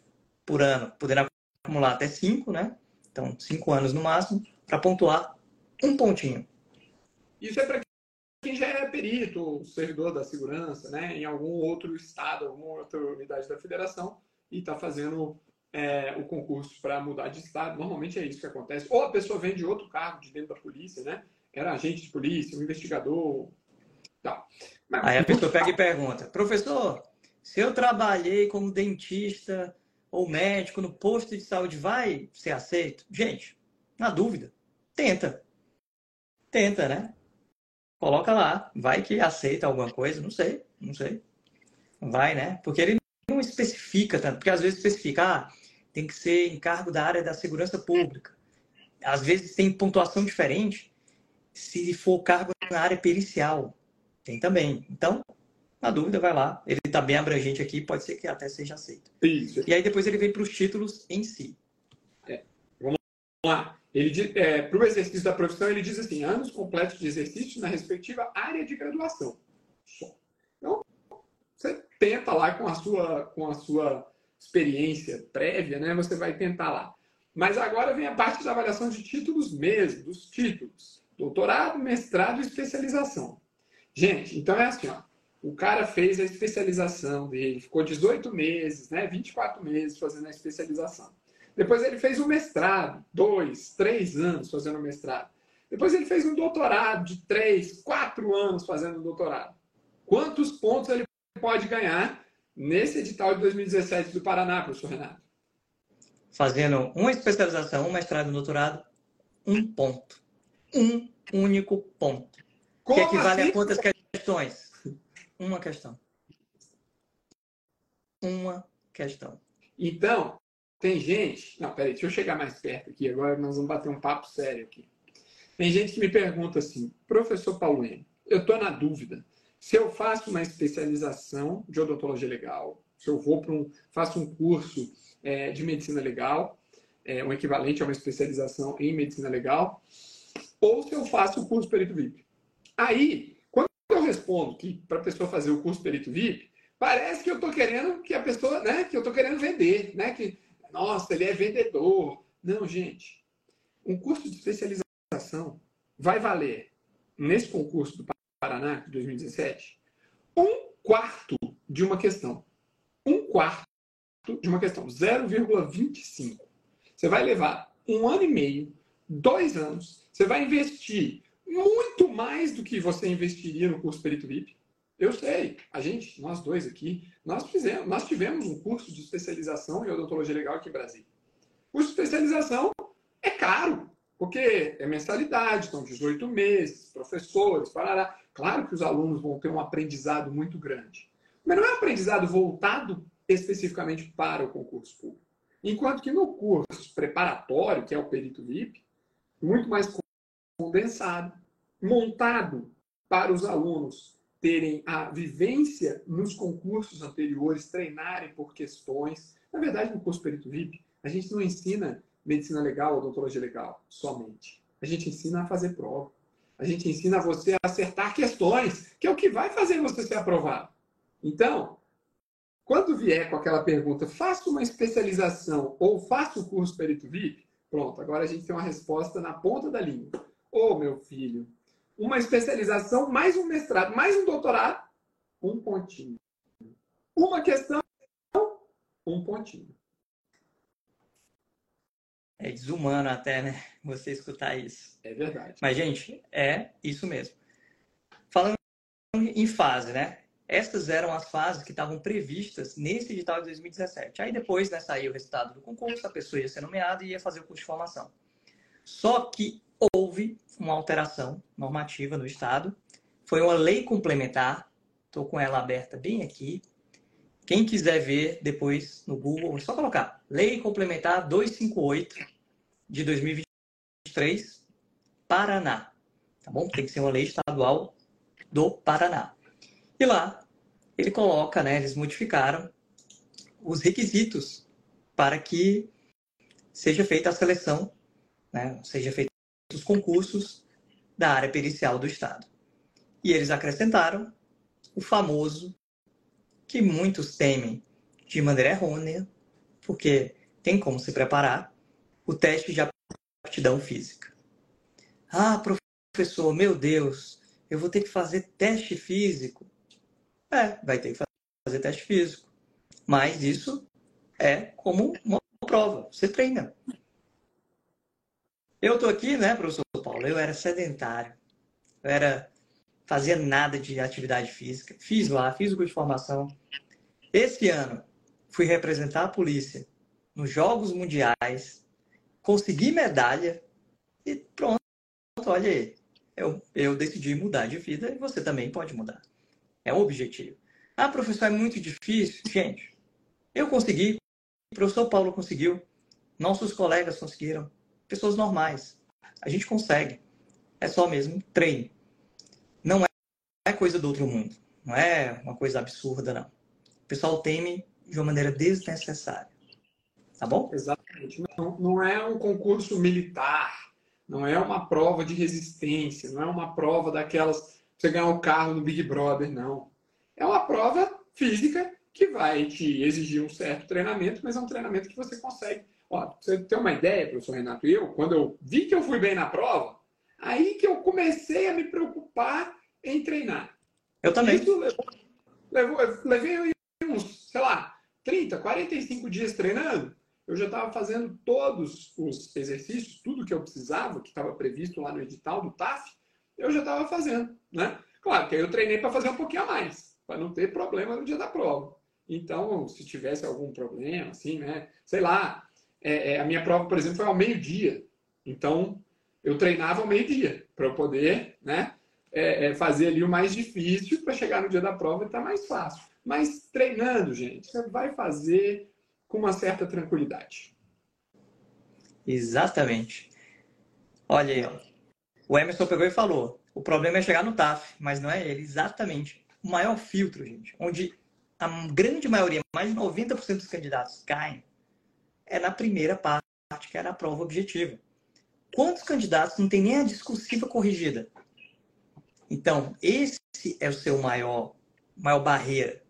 por ano, podendo acumular até 5, né? Então, 5 anos no máximo, para pontuar um pontinho. Isso é para quem já é perito, servidor da segurança, né, em algum outro estado, alguma outra unidade da federação, e está fazendo é, o concurso para mudar de estado. Normalmente é isso que acontece. Ou a pessoa vem de outro cargo de dentro da polícia, né? Era agente de polícia, um investigador. Tal. Mas, Aí a pessoa pega e pergunta: professor, se eu trabalhei como dentista ou médico no posto de saúde, vai ser aceito? Gente, na dúvida, tenta. Tenta, né? Coloca lá. Vai que aceita alguma coisa, não sei, não sei. Vai, né? Porque ele não especifica tanto, porque às vezes especifica, ah, tem que ser encargo da área da segurança pública. Às vezes tem pontuação diferente se for cargo na área pericial. Tem também. Então, na dúvida, vai lá. Ele está bem abrangente aqui, pode ser que até seja aceito. Isso. E aí depois ele vem para os títulos em si. É. Vamos lá. Ele é, para o exercício da profissão, ele diz assim: anos completos de exercício na respectiva área de graduação. Então, você tenta lá com a sua, com a sua experiência prévia, né? Você vai tentar lá. Mas agora vem a parte da avaliação de títulos mesmo, dos títulos: doutorado, mestrado e especialização. Gente, então é assim, ó. O cara fez a especialização dele, ficou 18 meses, né? 24 meses fazendo a especialização. Depois ele fez um mestrado, dois, três anos fazendo mestrado. Depois ele fez um doutorado de três, quatro anos fazendo doutorado. Quantos pontos ele pode ganhar nesse edital de 2017 do Paraná, professor Renato? Fazendo uma especialização, um mestrado e um doutorado, um ponto. Um único ponto. Como que equivale assim? a quantas questões? Uma questão. Uma questão. Então, tem gente. Não, peraí, deixa eu chegar mais perto aqui. Agora nós vamos bater um papo sério aqui. Tem gente que me pergunta assim, professor Paulinho, eu estou na dúvida. Se eu faço uma especialização de odontologia legal, se eu vou para um, faço um curso é, de medicina legal, é, um equivalente a uma especialização em medicina legal, ou se eu faço o curso perito VIP. Aí, quando eu respondo que para a pessoa fazer o curso perito VIP, parece que eu estou querendo que a pessoa, né, que eu estou querendo vender, né, que nossa, ele é vendedor. Não, gente. Um curso de especialização vai valer, nesse concurso do Paraná, de 2017, um quarto de uma questão. Um quarto de uma questão. 0,25. Você vai levar um ano e meio, dois anos, você vai investir muito mais do que você investiria no curso Perito VIP. Eu sei, a gente, nós dois aqui, nós fizemos, nós tivemos um curso de especialização em odontologia legal aqui em Brasília. O curso de especialização é caro, porque é mensalidade, são 18 meses, professores, parará. Claro que os alunos vão ter um aprendizado muito grande, mas não é um aprendizado voltado especificamente para o concurso público. Enquanto que no curso preparatório, que é o perito VIP, muito mais condensado, montado para os alunos terem a vivência nos concursos anteriores, treinarem por questões. Na verdade, no curso perito VIP, a gente não ensina medicina legal, odontologia legal, somente. A gente ensina a fazer prova. A gente ensina você a acertar questões, que é o que vai fazer você ser aprovado. Então, quando vier com aquela pergunta, faça uma especialização ou faça o curso perito VIP, pronto, agora a gente tem uma resposta na ponta da língua. Ô, oh, meu filho, uma especialização, mais um mestrado, mais um doutorado, um pontinho. Uma questão, um pontinho. É desumano até, né? Você escutar isso. É verdade. Mas, gente, é isso mesmo. Falando em fase, né? Estas eram as fases que estavam previstas nesse edital de 2017. Aí depois, né, saiu o resultado do concurso, a pessoa ia ser nomeada e ia fazer o curso de formação. Só que houve uma alteração normativa no Estado. Foi uma lei complementar. Estou com ela aberta bem aqui. Quem quiser ver depois no Google, é só colocar Lei Complementar 258 de 2023, Paraná. Tá bom? Tem que ser uma lei estadual do Paraná. E lá ele coloca, né, eles modificaram os requisitos para que seja feita a seleção, né, seja feito os concursos da área pericial do Estado. E eles acrescentaram o famoso que muitos temem de maneira errônea, porque tem como se preparar, o teste de aptidão física. Ah, professor, meu Deus, eu vou ter que fazer teste físico. É, vai ter que fazer teste físico. Mas isso é como uma prova, você treina. Eu estou aqui, né, professor Paulo, eu era sedentário. Eu era fazia nada de atividade física. Fiz lá, fiz o curso de formação. Esse ano, fui representar a polícia nos Jogos Mundiais, consegui medalha e pronto, olha aí. Eu, eu decidi mudar de vida e você também pode mudar. É o objetivo. Ah, professor, é muito difícil. Gente, eu consegui, o professor Paulo conseguiu, nossos colegas conseguiram, pessoas normais. A gente consegue. É só mesmo treino não é coisa do outro mundo. Não é uma coisa absurda, não. O pessoal teme de uma maneira desnecessária. Tá bom? Exatamente. Não, não é um concurso militar, não é uma prova de resistência, não é uma prova daquelas você ganhar um carro no Big Brother, não. É uma prova física que vai te exigir um certo treinamento, mas é um treinamento que você consegue. Ó, você tem uma ideia, professor Renato? Eu, quando eu vi que eu fui bem na prova, aí que eu comecei a me preocupar em treinar. Eu também. Isso levou, levou, levei uns, sei lá, 30, 45 dias treinando. Eu já estava fazendo todos os exercícios, tudo que eu precisava, que estava previsto lá no edital do TAF, eu já estava fazendo, né? Claro que aí eu treinei para fazer um pouquinho a mais, para não ter problema no dia da prova. Então, se tivesse algum problema, assim, né? Sei lá, é, é, a minha prova, por exemplo, foi ao meio-dia. Então, eu treinava ao meio-dia, para eu poder, né? é, é fazer ali o mais difícil para chegar no dia da prova e estar tá mais fácil. Mas treinando, gente, você vai fazer com uma certa tranquilidade. Exatamente. Olha aí, ó. o Emerson pegou e falou: o problema é chegar no TAF, mas não é ele, exatamente. O maior filtro, gente, onde a grande maioria, mais de 90% dos candidatos caem, é na primeira parte, que era a prova objetiva. Quantos candidatos não tem nem a discursiva corrigida? Então, esse é o seu maior, maior barreira.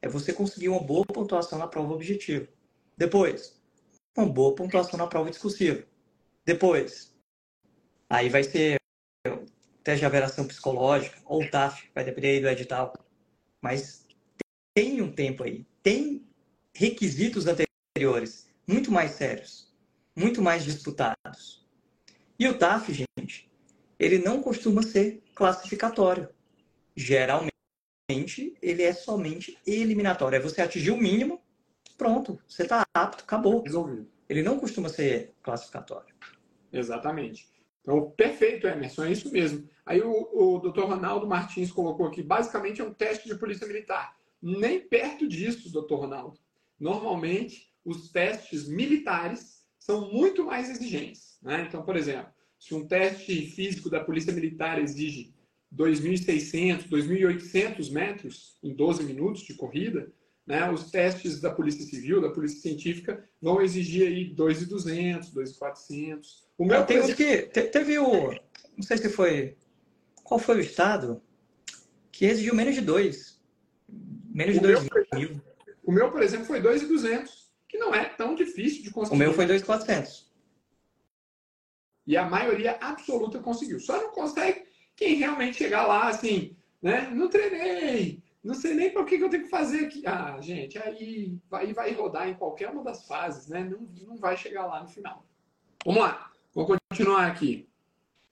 É você conseguir uma boa pontuação na prova objetiva. Depois, uma boa pontuação na prova discursiva. Depois, aí vai ser teste de averação psicológica ou TAF, vai depender do edital. Mas tem um tempo aí. Tem requisitos anteriores muito mais sérios, muito mais disputados. E o TAF, gente, ele não costuma ser classificatório. Geralmente, ele é somente eliminatório. É você atingir o mínimo, pronto, você está apto, acabou. Resolvido. Ele não costuma ser classificatório. Exatamente. Então, perfeito, Emerson, é isso mesmo. Aí o, o doutor Ronaldo Martins colocou aqui, basicamente é um teste de polícia militar. Nem perto disso, doutor Ronaldo. Normalmente, os testes militares são muito mais exigentes. Né? Então, por exemplo, se um teste físico da polícia militar exige 2.600, 2.800 metros em 12 minutos de corrida, né? Os testes da Polícia Civil, da Polícia Científica, vão exigir aí 2.200, 2.400. O meu tem exemplo... que teve o, não sei se foi, qual foi o estado que exigiu menos de 2, menos de 2 mil. O meu, por exemplo, foi 2.200, que não é tão difícil de conseguir. O meu foi 2.400. E a maioria absoluta conseguiu. Só não consegue quem realmente chegar lá assim, né? Não treinei, não sei nem para que, que eu tenho que fazer aqui. Ah, gente, aí vai, vai rodar em qualquer uma das fases, né? Não, não vai chegar lá no final. Vamos lá, vou continuar aqui.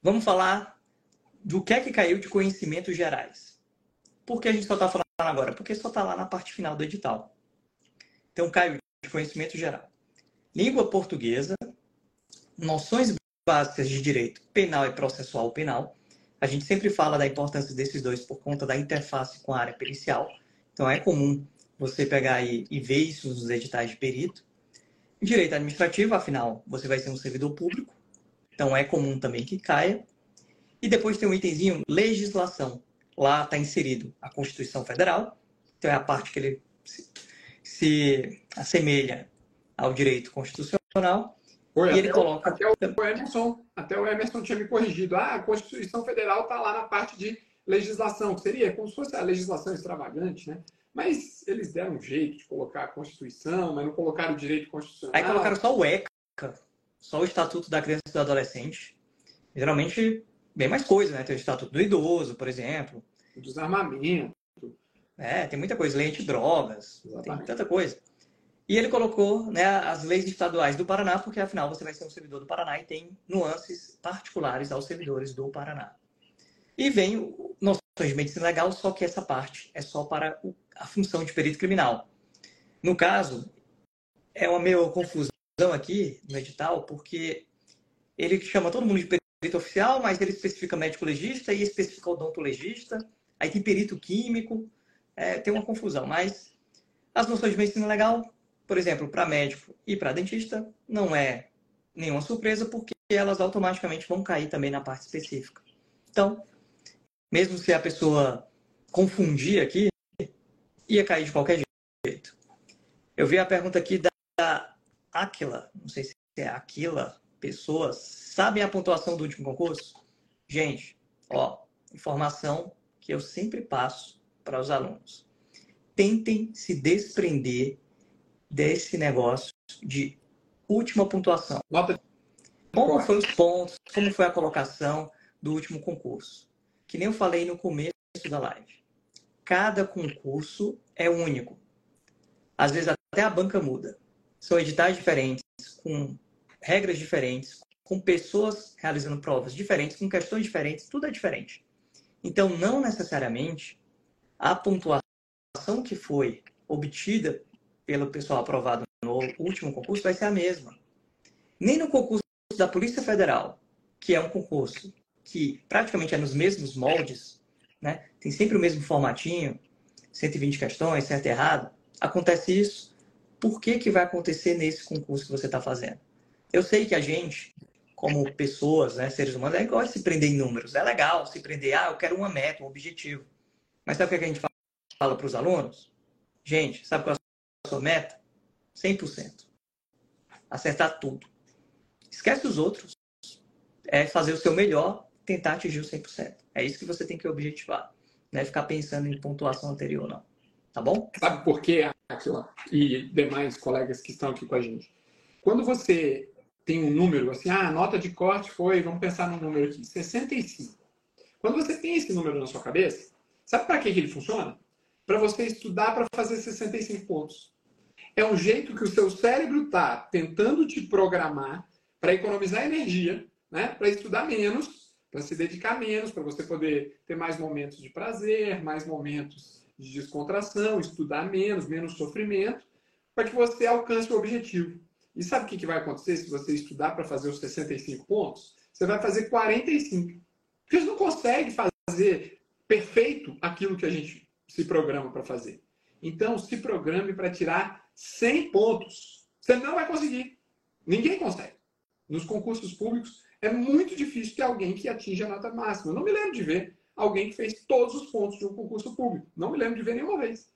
Vamos falar do que é que caiu de conhecimentos gerais. Por que a gente só está falando agora? Porque só está lá na parte final do edital. Então, caiu de conhecimento geral. Língua portuguesa, noções básicas de direito penal e processual penal, a gente sempre fala da importância desses dois por conta da interface com a área pericial. Então é comum você pegar e ver isso nos editais de perito. Direito administrativo, afinal, você vai ser um servidor público, então é comum também que caia. E depois tem um itemzinho legislação. Lá está inserido a Constituição Federal, então é a parte que ele se, se assemelha ao direito constitucional. Oi, e ele coloca. Até o, Emerson, até o Emerson tinha me corrigido. Ah, a Constituição Federal está lá na parte de legislação, que seria como se fosse a legislação extravagante, né? Mas eles deram um jeito de colocar a Constituição, mas não colocaram o direito constitucional. Aí colocaram só o ECA, só o Estatuto da Criança e do Adolescente. Geralmente, bem mais coisa, né? Tem o Estatuto do Idoso, por exemplo. O desarmamento. É, tem muita coisa. Lei anti-drogas. Tem tanta coisa. E ele colocou né, as leis estaduais do Paraná, porque afinal você vai ser um servidor do Paraná e tem nuances particulares aos servidores do Paraná. E vem noções de medicina legal, só que essa parte é só para a função de perito criminal. No caso, é uma meio confusão aqui no edital, porque ele chama todo mundo de perito oficial, mas ele especifica médico legista e especifica odontologista, aí tem perito químico, é, tem uma confusão, mas as noções de medicina legal por exemplo, para médico e para dentista, não é nenhuma surpresa, porque elas automaticamente vão cair também na parte específica. Então, mesmo se a pessoa confundir aqui, ia cair de qualquer jeito. Eu vi a pergunta aqui da Aquila, não sei se é Aquila, pessoas, sabem a pontuação do último concurso? Gente, ó, informação que eu sempre passo para os alunos. Tentem se desprender desse negócio de última pontuação. Nota como foram os pontos, como foi a colocação do último concurso. Que nem eu falei no começo da live. Cada concurso é único. Às vezes até a banca muda. São editais diferentes, com regras diferentes, com pessoas realizando provas diferentes, com questões diferentes, tudo é diferente. Então, não necessariamente a pontuação que foi obtida pelo pessoal aprovado no último concurso vai ser a mesma. Nem no concurso da Polícia Federal, que é um concurso que praticamente é nos mesmos moldes, né? tem sempre o mesmo formatinho, 120 questões, certo e errado, acontece isso. Por que, que vai acontecer nesse concurso que você está fazendo? Eu sei que a gente, como pessoas, né, seres humanos, é igual se prender em números. É legal se prender, ah, eu quero uma meta, um objetivo. Mas sabe o que a gente fala para os alunos? Gente, sabe qual é sua meta? 100%. Acertar tudo. Esquece os outros. É fazer o seu melhor, tentar atingir o 100%. É isso que você tem que objetivar. Não é ficar pensando em pontuação anterior, não. Tá bom? Sabe por quê, Aquila e demais colegas que estão aqui com a gente? Quando você tem um número, assim, ah, a nota de corte foi, vamos pensar num número aqui, 65. Quando você tem esse número na sua cabeça, sabe para que, que ele funciona? Para você estudar para fazer 65 pontos. É um jeito que o seu cérebro está tentando te programar para economizar energia, né? para estudar menos, para se dedicar menos, para você poder ter mais momentos de prazer, mais momentos de descontração, estudar menos, menos sofrimento, para que você alcance o objetivo. E sabe o que vai acontecer se você estudar para fazer os 65 pontos? Você vai fazer 45. Porque você não consegue fazer perfeito aquilo que a gente se programa para fazer. Então, se programe para tirar 100 pontos. Você não vai conseguir. Ninguém consegue. Nos concursos públicos, é muito difícil ter alguém que atinja a nota máxima. Eu não me lembro de ver alguém que fez todos os pontos de um concurso público. Não me lembro de ver nenhuma vez.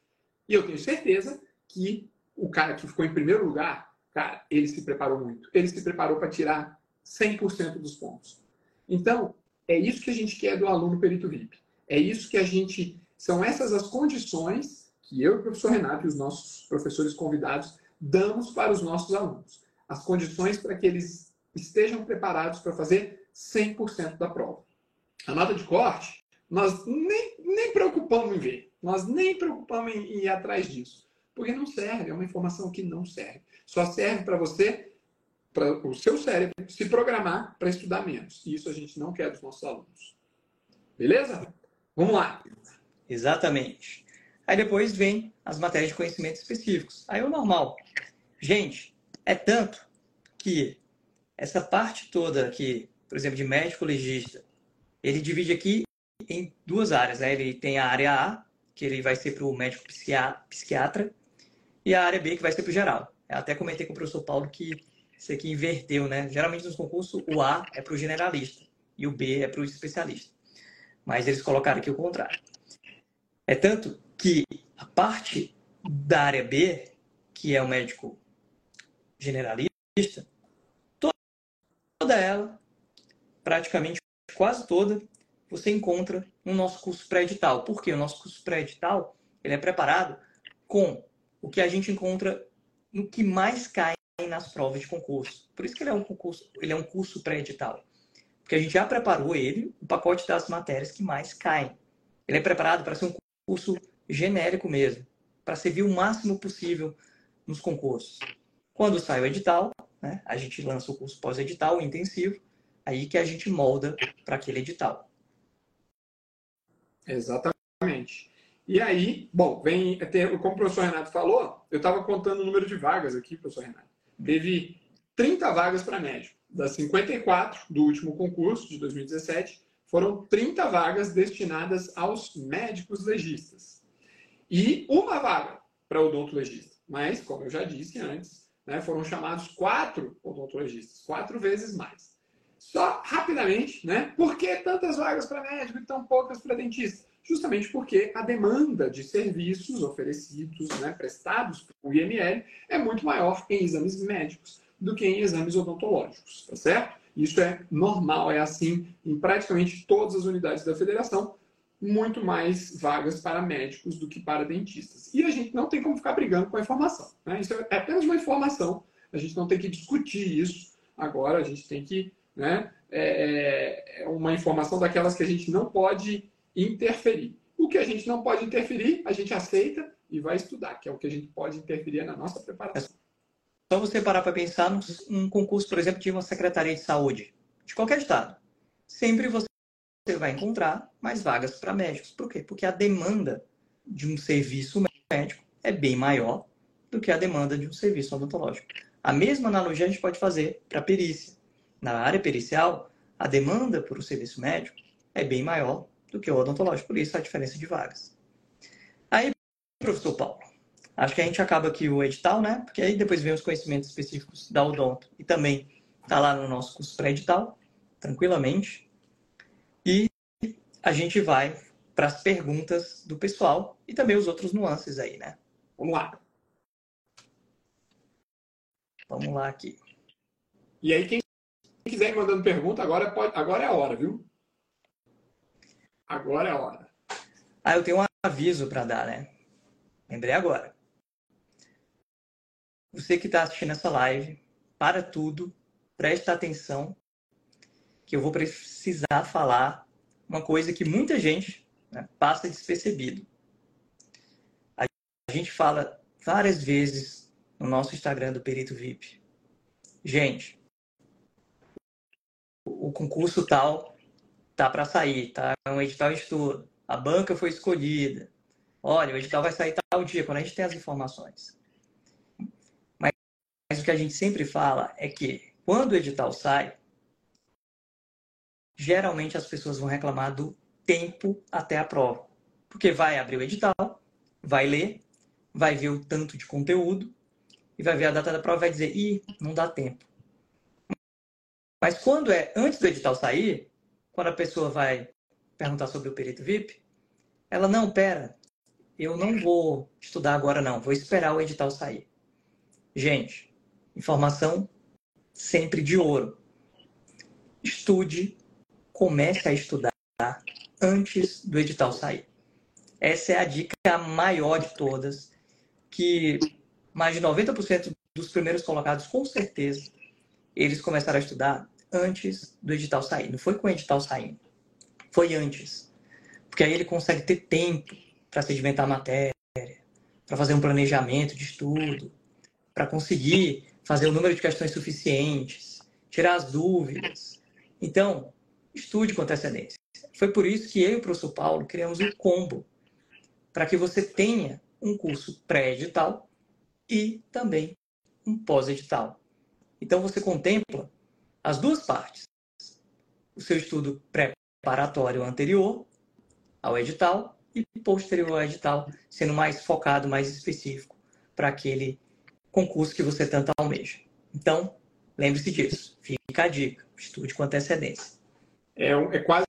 E eu tenho certeza que o cara que ficou em primeiro lugar, cara, ele se preparou muito. Ele se preparou para tirar 100% dos pontos. Então, é isso que a gente quer do aluno perito VIP. É isso que a gente. São essas as condições que eu e o professor Renato e os nossos professores convidados damos para os nossos alunos. As condições para que eles estejam preparados para fazer 100% da prova. A nota de corte, nós nem, nem preocupamos em ver. Nós nem preocupamos em, em ir atrás disso. Porque não serve, é uma informação que não serve. Só serve para você, para o seu cérebro, se programar para estudar menos. E isso a gente não quer dos nossos alunos. Beleza? Vamos lá. Exatamente. Aí depois vem as matérias de conhecimentos específicos. Aí é o normal. Gente, é tanto que essa parte toda aqui, por exemplo, de médico legista, ele divide aqui em duas áreas. Né? Ele tem a área A, que ele vai ser para o médico psiquiatra, e a área B, que vai ser para o geral. Eu até comentei com o professor Paulo que isso aqui inverteu, né? Geralmente nos concursos, o A é para o generalista e o B é para o especialista. Mas eles colocaram aqui o contrário. É tanto que a parte da área B, que é o médico generalista, toda ela, praticamente quase toda, você encontra no nosso curso pré-edital. Por quê? O nosso curso pré-edital ele é preparado com o que a gente encontra no que mais cai nas provas de concurso. Por isso que ele é um concurso, ele é um curso pré-edital. Porque a gente já preparou ele, o pacote das matérias que mais caem. Ele é preparado para ser um curso genérico mesmo, para servir o máximo possível nos concursos. Quando sai o edital, né, a gente lança o curso pós-edital, intensivo, aí que a gente molda para aquele edital. Exatamente. E aí, bom, vem, como o professor Renato falou, eu estava contando o número de vagas aqui, professor Renato. Teve 30 vagas para médico. Das 54 do último concurso de 2017, foram 30 vagas destinadas aos médicos legistas. E uma vaga para odontologista. Mas, como eu já disse antes, né, foram chamados quatro odontologistas, quatro vezes mais. Só rapidamente, né? Por que tantas vagas para médico e tão poucas para dentista? Justamente porque a demanda de serviços oferecidos, né, prestados pelo IML, é muito maior em exames médicos do que em exames odontológicos, tá certo? Isso é normal, é assim em praticamente todas as unidades da federação, muito mais vagas para médicos do que para dentistas. E a gente não tem como ficar brigando com a informação. Né? Isso é apenas uma informação, a gente não tem que discutir isso agora, a gente tem que né? É, é uma informação daquelas que a gente não pode interferir. O que a gente não pode interferir, a gente aceita e vai estudar, que é o que a gente pode interferir na nossa preparação. Só você parar para pensar num concurso, por exemplo, de uma secretaria de saúde, de qualquer estado. Sempre você vai encontrar mais vagas para médicos. Por quê? Porque a demanda de um serviço médico é bem maior do que a demanda de um serviço odontológico. A mesma analogia a gente pode fazer para perícia na área pericial, a demanda por um serviço médico é bem maior do que o odontológico, por isso a diferença de vagas. Aí, professor Paulo, acho que a gente acaba aqui o edital, né? Porque aí depois vem os conhecimentos específicos da odonto e também está lá no nosso curso pré-edital, tranquilamente. E a gente vai para as perguntas do pessoal e também os outros nuances aí, né? Vamos lá. Vamos lá aqui. E aí, quem quem quiser ir mandando pergunta, agora, pode, agora é a hora, viu? Agora é a hora. Ah, eu tenho um aviso para dar, né? Lembrei agora. Você que está assistindo essa live, para tudo, presta atenção, que eu vou precisar falar uma coisa que muita gente né, passa despercebido. A gente fala várias vezes no nosso Instagram do Perito VIP. Gente, o concurso tal tá para sair, tá? É um edital estudo. A banca foi escolhida. olha, o edital vai sair tal dia, quando a gente tem as informações. Mas, o que a gente sempre fala é que quando o edital sai, geralmente as pessoas vão reclamar do tempo até a prova. Porque vai abrir o edital, vai ler, vai ver o tanto de conteúdo e vai ver a data da prova e vai dizer, ih, não dá tempo. Mas quando é antes do edital sair, quando a pessoa vai perguntar sobre o perito VIP, ela, não, pera, eu não vou estudar agora não, vou esperar o edital sair. Gente, informação sempre de ouro. Estude, comece a estudar antes do edital sair. Essa é a dica maior de todas, que mais de 90% dos primeiros colocados, com certeza, eles começaram a estudar antes do edital sair. Não foi com o edital saindo, foi antes. Porque aí ele consegue ter tempo para sedimentar a matéria, para fazer um planejamento de estudo, para conseguir fazer o número de questões suficientes, tirar as dúvidas. Então, estude com antecedência. Foi por isso que eu e o professor Paulo criamos um combo para que você tenha um curso pré-edital e também um pós-edital. Então você contempla as duas partes. O seu estudo preparatório anterior ao edital e posterior ao edital, sendo mais focado, mais específico para aquele concurso que você tanto almeja. Então, lembre-se disso. Fica a dica. Estude com antecedência. É, é quase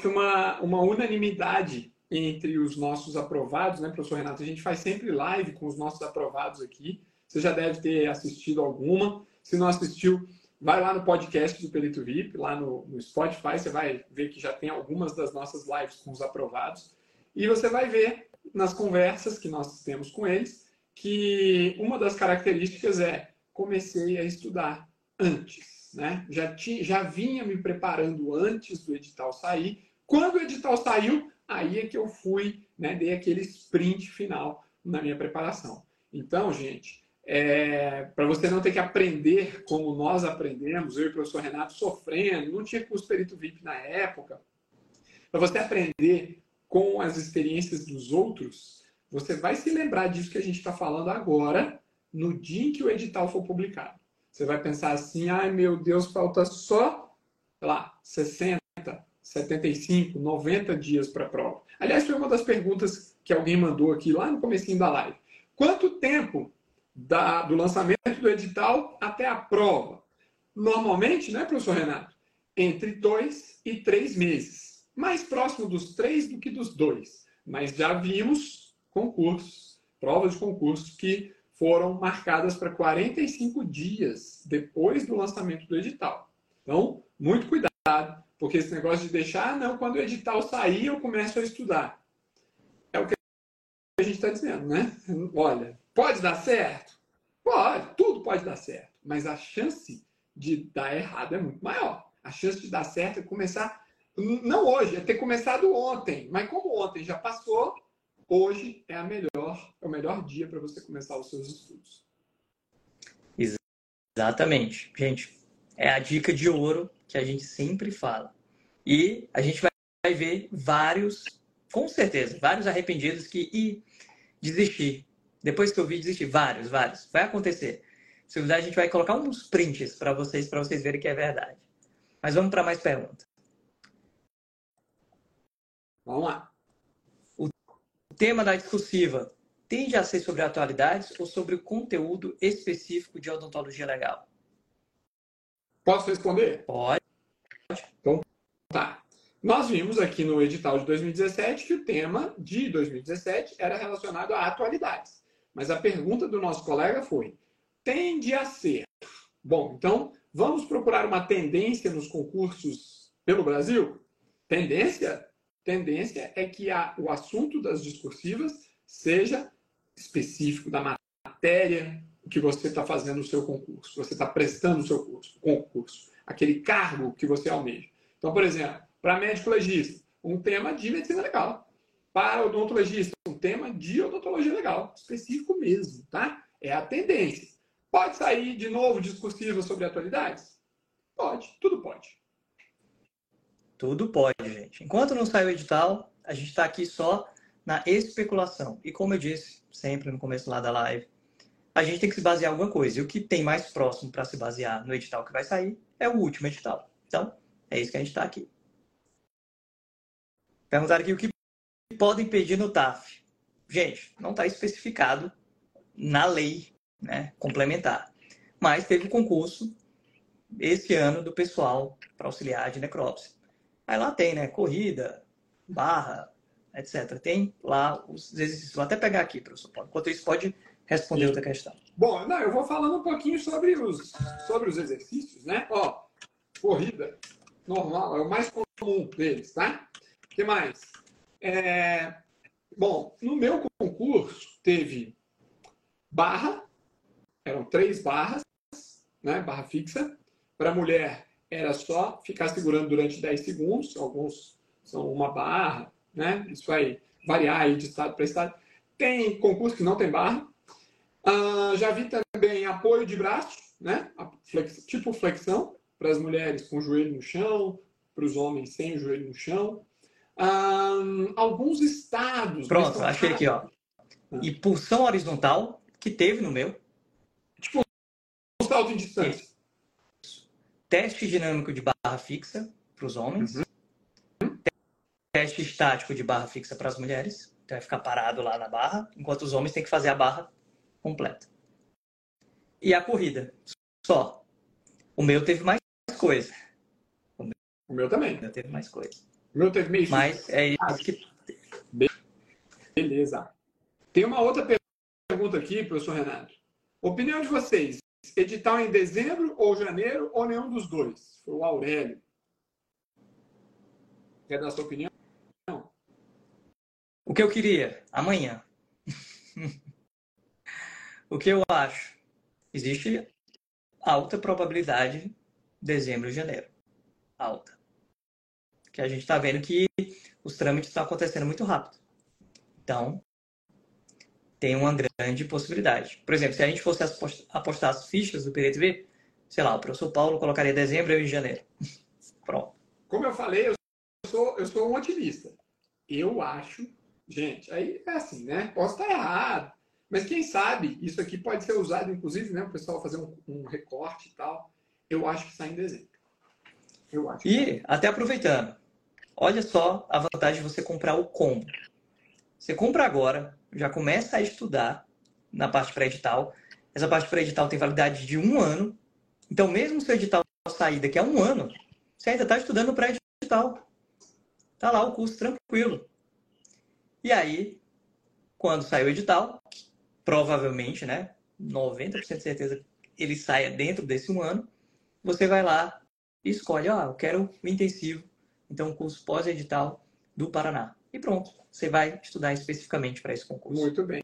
que uma, uma unanimidade entre os nossos aprovados, né, professor Renato? A gente faz sempre live com os nossos aprovados aqui. Você já deve ter assistido alguma. Se não assistiu, vai lá no podcast do Perito VIP, lá no, no Spotify, você vai ver que já tem algumas das nossas lives com os aprovados. E você vai ver nas conversas que nós temos com eles que uma das características é comecei a estudar antes, né? Já, tinha, já vinha me preparando antes do edital sair. Quando o edital saiu, aí é que eu fui, né, dei aquele sprint final na minha preparação. Então, gente, é, para você não ter que aprender como nós aprendemos, eu e o professor Renato sofrendo, não tinha curso perito VIP na época, para você aprender com as experiências dos outros, você vai se lembrar disso que a gente está falando agora, no dia em que o edital for publicado. Você vai pensar assim, ai meu Deus, falta só, sei lá, 60, 75, 90 dias para a prova. Aliás, foi uma das perguntas que alguém mandou aqui lá no comecinho da live. Quanto tempo da, do lançamento do edital até a prova? Normalmente, né, professor Renato? Entre dois e três meses. Mais próximo dos três do que dos dois. Mas já vimos concursos, provas de concursos que foram marcadas para 45 dias depois do lançamento do edital. Então, muito cuidado porque esse negócio de deixar, ah, não, quando o edital sair, eu começo a estudar. É o que a gente está dizendo, né? Olha, pode dar certo? Pode, tudo pode dar certo. Mas a chance de dar errado é muito maior. A chance de dar certo é começar, não hoje, é ter começado ontem. Mas como ontem já passou, hoje é a melhor, é o melhor dia para você começar os seus estudos. Exatamente. Gente, é a dica de ouro que a gente sempre fala. E a gente vai ver vários, com certeza, vários arrependidos que e desistir. Depois que eu vi desistir, vários, vários. Vai acontecer. Se duvidar, a gente vai colocar uns prints para vocês, para vocês verem que é verdade. Mas vamos para mais perguntas. Vamos lá. O tema da discursiva tende a ser sobre atualidades ou sobre o conteúdo específico de odontologia legal? Posso responder? Pode. Então, tá. Nós vimos aqui no edital de 2017 que o tema de 2017 era relacionado a atualidades. Mas a pergunta do nosso colega foi: tende a ser. Bom, então vamos procurar uma tendência nos concursos pelo Brasil? Tendência? Tendência é que a, o assunto das discursivas seja específico da matéria, o que você está fazendo no seu concurso, você está prestando o seu curso, concurso, aquele cargo que você almeja. Então, por exemplo, para médico legista, um tema de medicina legal. Para odontologista, um tema de odontologia legal, específico mesmo, tá? É a tendência. Pode sair de novo discursiva sobre atualidades? Pode, tudo pode. Tudo pode, gente. Enquanto não sai o edital, a gente está aqui só na especulação. E como eu disse sempre no começo lá da live, a gente tem que se basear em alguma coisa. E o que tem mais próximo para se basear no edital que vai sair é o último edital. Então, é isso que a gente está aqui. Perguntaram aqui o que podem pedir no TAF. Gente, não está especificado na lei né, complementar. Mas teve um concurso esse ano do pessoal para auxiliar de necrópsia. Aí lá tem, né? Corrida, barra, etc. Tem lá os exercícios. Vou até pegar aqui, professor Paulo. Enquanto isso, pode responder outra questão. Bom, não, eu vou falando um pouquinho sobre os, sobre os exercícios, né? Ó, corrida normal, é o mais comum deles, tá? O que mais? É... Bom, no meu concurso teve barra, eram três barras, né? Barra fixa. Para mulher era só ficar segurando durante 10 segundos, alguns são uma barra, né? Isso vai variar aí de estado para estado. Tem concurso que não tem barra. Uh, já vi também apoio de braço, né? Flex, tipo flexão, para as mulheres com o joelho no chão, para os homens sem o joelho no chão. Uh, alguns estados. Pronto, achei aqui, ó. Ah. E pulsão horizontal, que teve no meu. Tipo, um salto em distância. Teste dinâmico de barra fixa para os homens. Uhum teste estático de barra fixa para as mulheres. Então vai ficar parado lá na barra, enquanto os homens têm que fazer a barra completa. E a corrida. Só. O meu teve mais coisa. O meu, o meu também. O meu teve mais coisa. O meu teve meio. Mas é isso que. Beleza. Tem uma outra pergunta aqui, professor Renato. Opinião de vocês: edital em dezembro ou janeiro ou nenhum dos dois? Foi o Aurélio. Quer dar sua opinião? O que eu queria? Amanhã. o que eu acho? Existe alta probabilidade dezembro e janeiro. Alta. Que a gente está vendo que os trâmites estão acontecendo muito rápido. Então, tem uma grande possibilidade. Por exemplo, se a gente fosse apostar as fichas do PDTV, sei lá, o professor Paulo colocaria dezembro e janeiro. Pronto. Como eu falei, eu sou, eu sou um otimista. Eu acho Gente, aí é assim, né? Posso estar errado. Mas quem sabe isso aqui pode ser usado, inclusive, né? O pessoal fazer um, um recorte e tal. Eu acho que sai em dezembro. Eu acho. E, até aproveitando, olha só a vantagem de você comprar o combo. Você compra agora, já começa a estudar na parte pré-edital. Essa parte pré-edital tem validade de um ano. Então, mesmo se o edital sair daqui a um ano, você ainda está estudando pré-edital. Está lá o curso tranquilo. E aí, quando sair o edital, provavelmente, né, 90% de certeza ele saia dentro desse um ano, você vai lá e escolhe, ah, eu quero o intensivo, então um curso pós-edital do Paraná. E pronto, você vai estudar especificamente para esse concurso. Muito bem.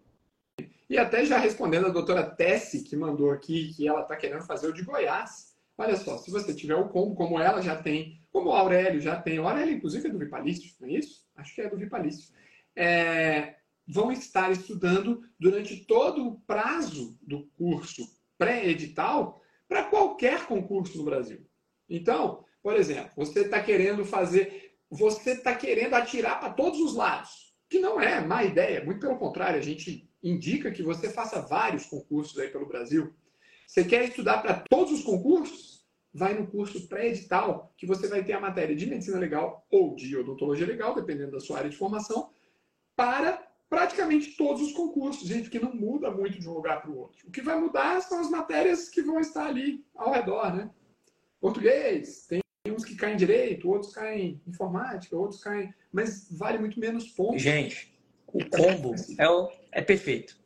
E até já respondendo a doutora Tessi, que mandou aqui que ela está querendo fazer o de Goiás. Olha só, se você tiver o combo, como ela já tem, como o Aurélio já tem, o Aurélio inclusive é do Vipalício, não é isso? Acho que é do Vipalício é, vão estar estudando durante todo o prazo do curso pré-edital para qualquer concurso no Brasil. Então, por exemplo, você está querendo fazer, você está querendo atirar para todos os lados, que não é má ideia, muito pelo contrário, a gente indica que você faça vários concursos aí pelo Brasil. Você quer estudar para todos os concursos? Vai no curso pré-edital, que você vai ter a matéria de medicina legal ou de odontologia legal, dependendo da sua área de formação, para praticamente todos os concursos, gente, que não muda muito de um lugar para o outro. O que vai mudar são as matérias que vão estar ali ao redor, né? Português, tem uns que caem direito, outros caem informática, outros caem. Mas vale muito menos ponto. Gente, o combo é, o... é perfeito.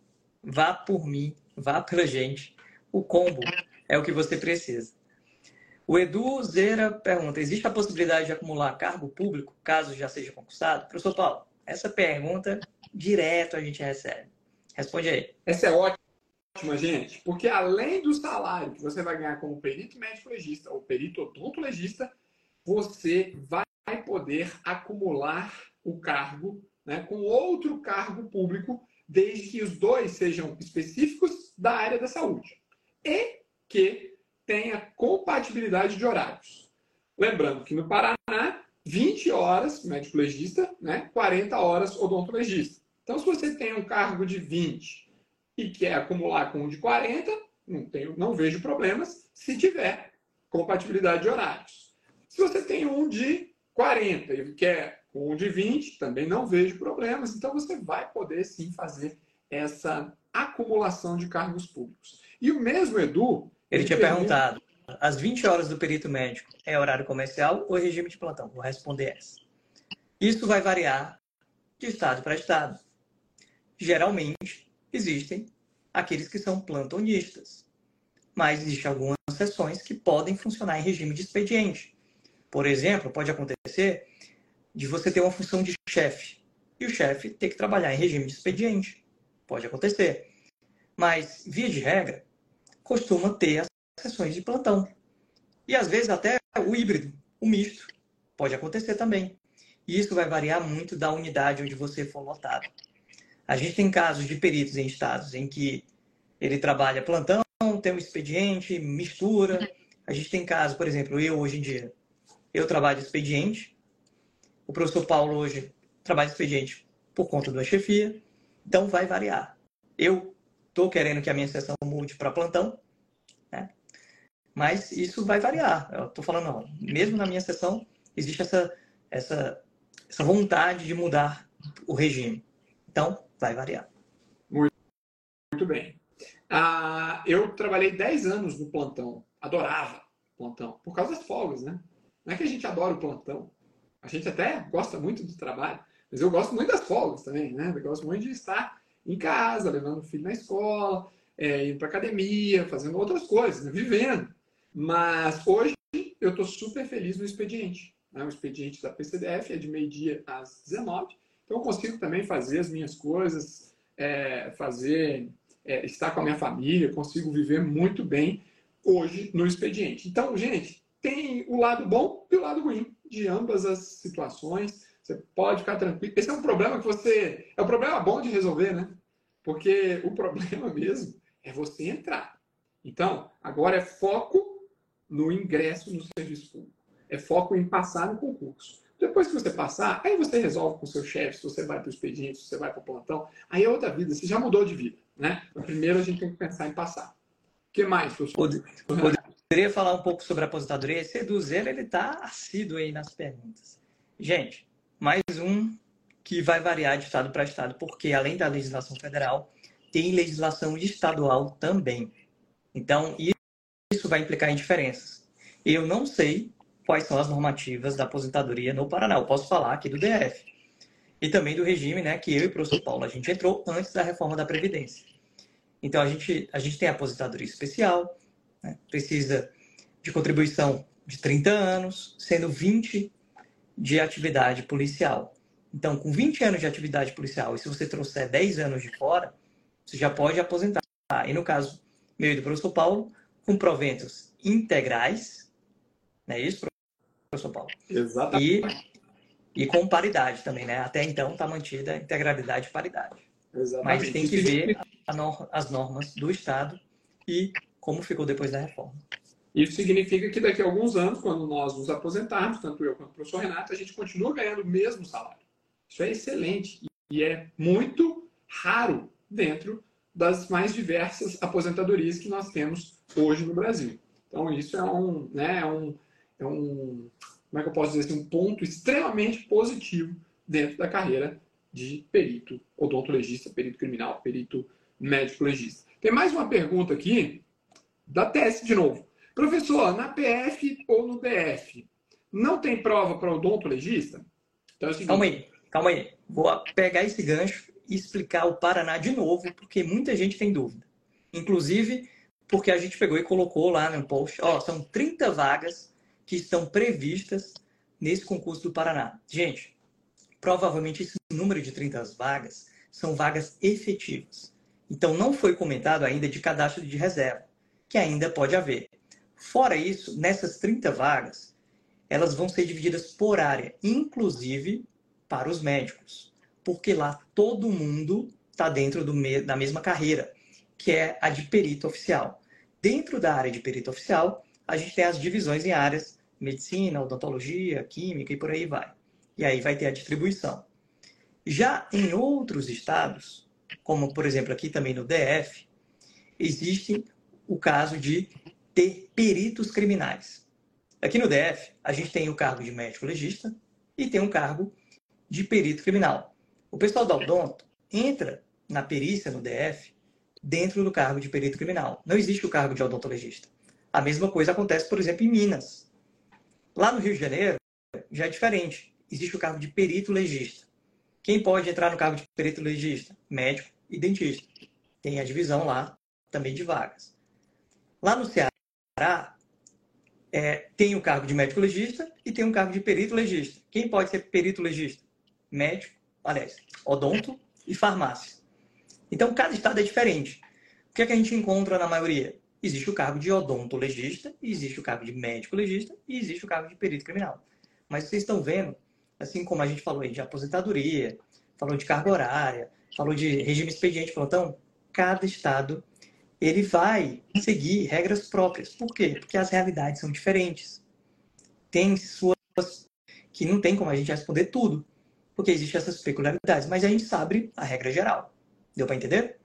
Vá por mim, vá pela gente. O combo é o que você precisa. O Edu Zera pergunta: existe a possibilidade de acumular cargo público caso já seja concursado? Professor Paulo, essa pergunta direto a gente recebe. Responde aí. Essa é ótima, gente, porque além do salário que você vai ganhar como perito médico legista ou perito odontologista, você vai poder acumular o cargo né, com outro cargo público, desde que os dois sejam específicos da área da saúde e que tenha compatibilidade de horários. Lembrando que no Paraná 20 horas médico legista, né? 40 horas odontologista. Então, se você tem um cargo de 20 e quer acumular com um de 40, não, tenho, não vejo problemas se tiver compatibilidade de horários. Se você tem um de 40 e quer um de 20, também não vejo problemas. Então, você vai poder sim fazer essa acumulação de cargos públicos. E o mesmo Edu. Ele tinha pergunta... perguntado: as 20 horas do perito médico é horário comercial ou regime de plantão? Vou responder essa. Isso vai variar de estado para estado. Geralmente, existem aqueles que são plantonistas, mas existem algumas sessões que podem funcionar em regime de expediente. Por exemplo, pode acontecer de você ter uma função de chefe e o chefe ter que trabalhar em regime de expediente. Pode acontecer. Mas, via de regra, costuma ter as sessões de plantão. E às vezes até o híbrido, o misto, pode acontecer também. E isso vai variar muito da unidade onde você for lotado. A gente tem casos de peritos em estados em que ele trabalha plantão, tem um expediente, mistura. A gente tem casos, por exemplo, eu hoje em dia, eu trabalho expediente. O professor Paulo hoje trabalha expediente por conta da chefia. Então vai variar. Eu estou querendo que a minha sessão mude para plantão, né? mas isso vai variar. Eu estou falando, não, mesmo na minha sessão, existe essa, essa, essa vontade de mudar o regime. Então, vai variar. Muito, muito bem. Ah, eu trabalhei 10 anos no plantão, adorava plantão, por causa das folgas, né? Não é que a gente adora o plantão, a gente até gosta muito do trabalho, mas eu gosto muito das folgas também, né? Eu gosto muito de estar em casa, levando o filho na escola, é, indo para academia, fazendo outras coisas, né? vivendo. Mas hoje eu estou super feliz no expediente. Né? O expediente da PCDF é de meio-dia às 19 então eu consigo também fazer as minhas coisas, é, fazer, é, estar com a minha família, consigo viver muito bem hoje no expediente. Então, gente, tem o lado bom e o lado ruim de ambas as situações. Você pode ficar tranquilo. Esse é um problema que você. É um problema bom de resolver, né? Porque o problema mesmo é você entrar. Então, agora é foco no ingresso no serviço público. É foco em passar no concurso. Depois que você passar, aí você resolve com o seu chefe, se você vai para o expediente, se você vai para o plantão. Aí é outra vida, você já mudou de vida. Né? Então, primeiro a gente tem que pensar em passar. O que mais, professor? Poderia falar um pouco sobre a aposentadoria? Esse Eduzeiro, ele está assíduo aí nas perguntas. Gente, mais um que vai variar de estado para estado, porque além da legislação federal, tem legislação estadual também. Então, isso vai implicar em diferenças. Eu não sei quais são as normativas da aposentadoria no Paraná. Eu posso falar aqui do DF. E também do regime, né, que eu e o professor Paulo, a gente entrou antes da reforma da Previdência. Então, a gente, a gente tem a aposentadoria especial, né, precisa de contribuição de 30 anos, sendo 20 de atividade policial. Então, com 20 anos de atividade policial, e se você trouxer 10 anos de fora, você já pode aposentar. E no caso meu e do professor Paulo, com proventos integrais, não é isso, professor Paulo? Exatamente. E, e com paridade também, né? Até então está mantida a integralidade e paridade. Exatamente. Mas tem que ver as normas do Estado e como ficou depois da reforma. Isso significa que daqui a alguns anos, quando nós nos aposentarmos, tanto eu quanto o professor Renato, a gente continua ganhando o mesmo salário. Isso é excelente e é muito raro dentro das mais diversas aposentadorias que nós temos hoje no Brasil. Então, isso é um, né, é um, é um, como é que eu posso dizer assim, um ponto extremamente positivo dentro da carreira de perito odontologista, perito criminal, perito médico-legista. Tem mais uma pergunta aqui da tese de novo. Professor, na PF ou no DF, não tem prova para odontologista? Então é o seguinte... Calma aí, calma aí. Vou pegar esse gancho e explicar o Paraná de novo, porque muita gente tem dúvida. Inclusive, porque a gente pegou e colocou lá no post, ó, são 30 vagas que estão previstas nesse concurso do Paraná. Gente, provavelmente esse número de 30 vagas são vagas efetivas. Então não foi comentado ainda de cadastro de reserva, que ainda pode haver. Fora isso, nessas 30 vagas, elas vão ser divididas por área, inclusive para os médicos, porque lá todo mundo está dentro me da mesma carreira, que é a de perito oficial. Dentro da área de perito oficial, a gente tem as divisões em áreas medicina, odontologia, química e por aí vai. E aí vai ter a distribuição. Já em outros estados, como por exemplo aqui também no DF, existe o caso de ter peritos criminais. Aqui no DF, a gente tem o cargo de médico legista e tem um cargo de perito criminal. O pessoal da Odonto entra na perícia no DF dentro do cargo de perito criminal. Não existe o cargo de odontologista. A mesma coisa acontece, por exemplo, em Minas. Lá no Rio de Janeiro, já é diferente. Existe o cargo de perito legista. Quem pode entrar no cargo de perito legista? Médico e dentista. Tem a divisão lá também de vagas. Lá no Ceará, é, tem o cargo de médico legista e tem um cargo de perito legista. Quem pode ser perito legista? Médico, aliás, odonto e farmácia. Então, cada estado é diferente. O que, é que a gente encontra na maioria? Existe o cargo de odontologista, existe o cargo de médico legista e existe o cargo de perito criminal. Mas vocês estão vendo, assim como a gente falou aí de aposentadoria, falou de carga horária, falou de regime expediente plantão, cada estado ele vai seguir regras próprias. Por quê? Porque as realidades são diferentes. Tem suas que não tem como a gente responder tudo, porque existem essas peculiaridades, mas a gente sabe a regra geral. Deu para entender?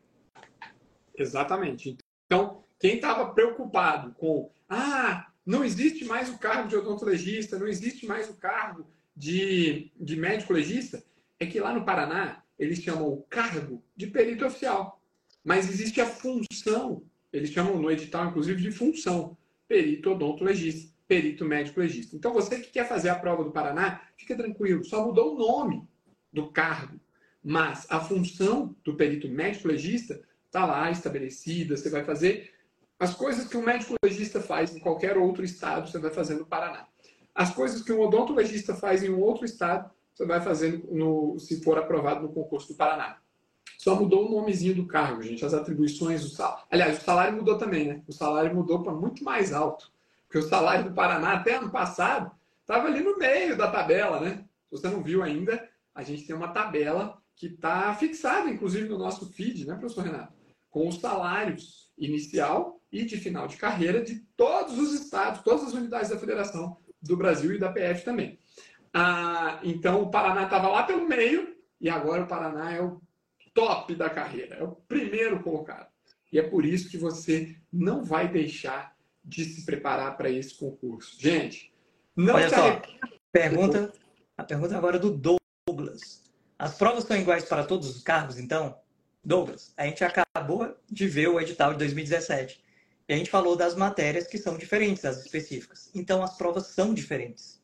Exatamente. Então, quem estava preocupado com, ah, não existe mais o cargo de odontologista, não existe mais o cargo de, de médico legista, é que lá no Paraná eles chamam o cargo de perito oficial. Mas existe a função, eles chamam no edital, inclusive, de função, perito odontologista, perito médico legista. Então, você que quer fazer a prova do Paraná, fica tranquilo, só mudou o nome do cargo, mas a função do perito médico legista está lá estabelecida, você vai fazer as coisas que um médico legista faz em qualquer outro estado, você vai fazer no Paraná. As coisas que um odontologista faz em um outro estado, você vai fazer no, se for aprovado no concurso do Paraná. Só mudou o nomezinho do cargo, gente. As atribuições, o salário. Aliás, o salário mudou também, né? O salário mudou para muito mais alto. Porque o salário do Paraná, até ano passado, estava ali no meio da tabela, né? Se você não viu ainda, a gente tem uma tabela que está fixada, inclusive, no nosso feed, né, professor Renato? Com os salários inicial e de final de carreira de todos os estados, todas as unidades da federação do Brasil e da PF também. Ah, então, o Paraná estava lá pelo meio e agora o Paraná é o top da carreira, é o primeiro colocado. E é por isso que você não vai deixar de se preparar para esse concurso. Gente, não Olha só, pergunta, a pergunta agora é do Douglas. As provas são iguais para todos os cargos, então? Douglas, a gente acabou de ver o edital de 2017. E a gente falou das matérias que são diferentes, as específicas. Então, as provas são diferentes.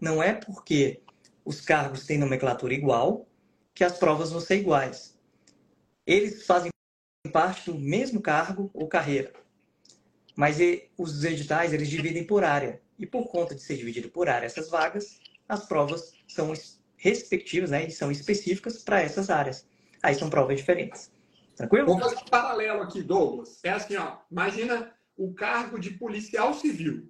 Não é porque os cargos têm nomenclatura igual que as provas vão ser iguais. Eles fazem parte do mesmo cargo ou carreira. Mas os editais, eles dividem por área. E por conta de ser dividido por área essas vagas, as provas são respectivas, né? E são específicas para essas áreas. Aí são provas diferentes. Tranquilo? Vamos fazer um paralelo aqui, Douglas. É assim, ó. Imagina o cargo de policial civil.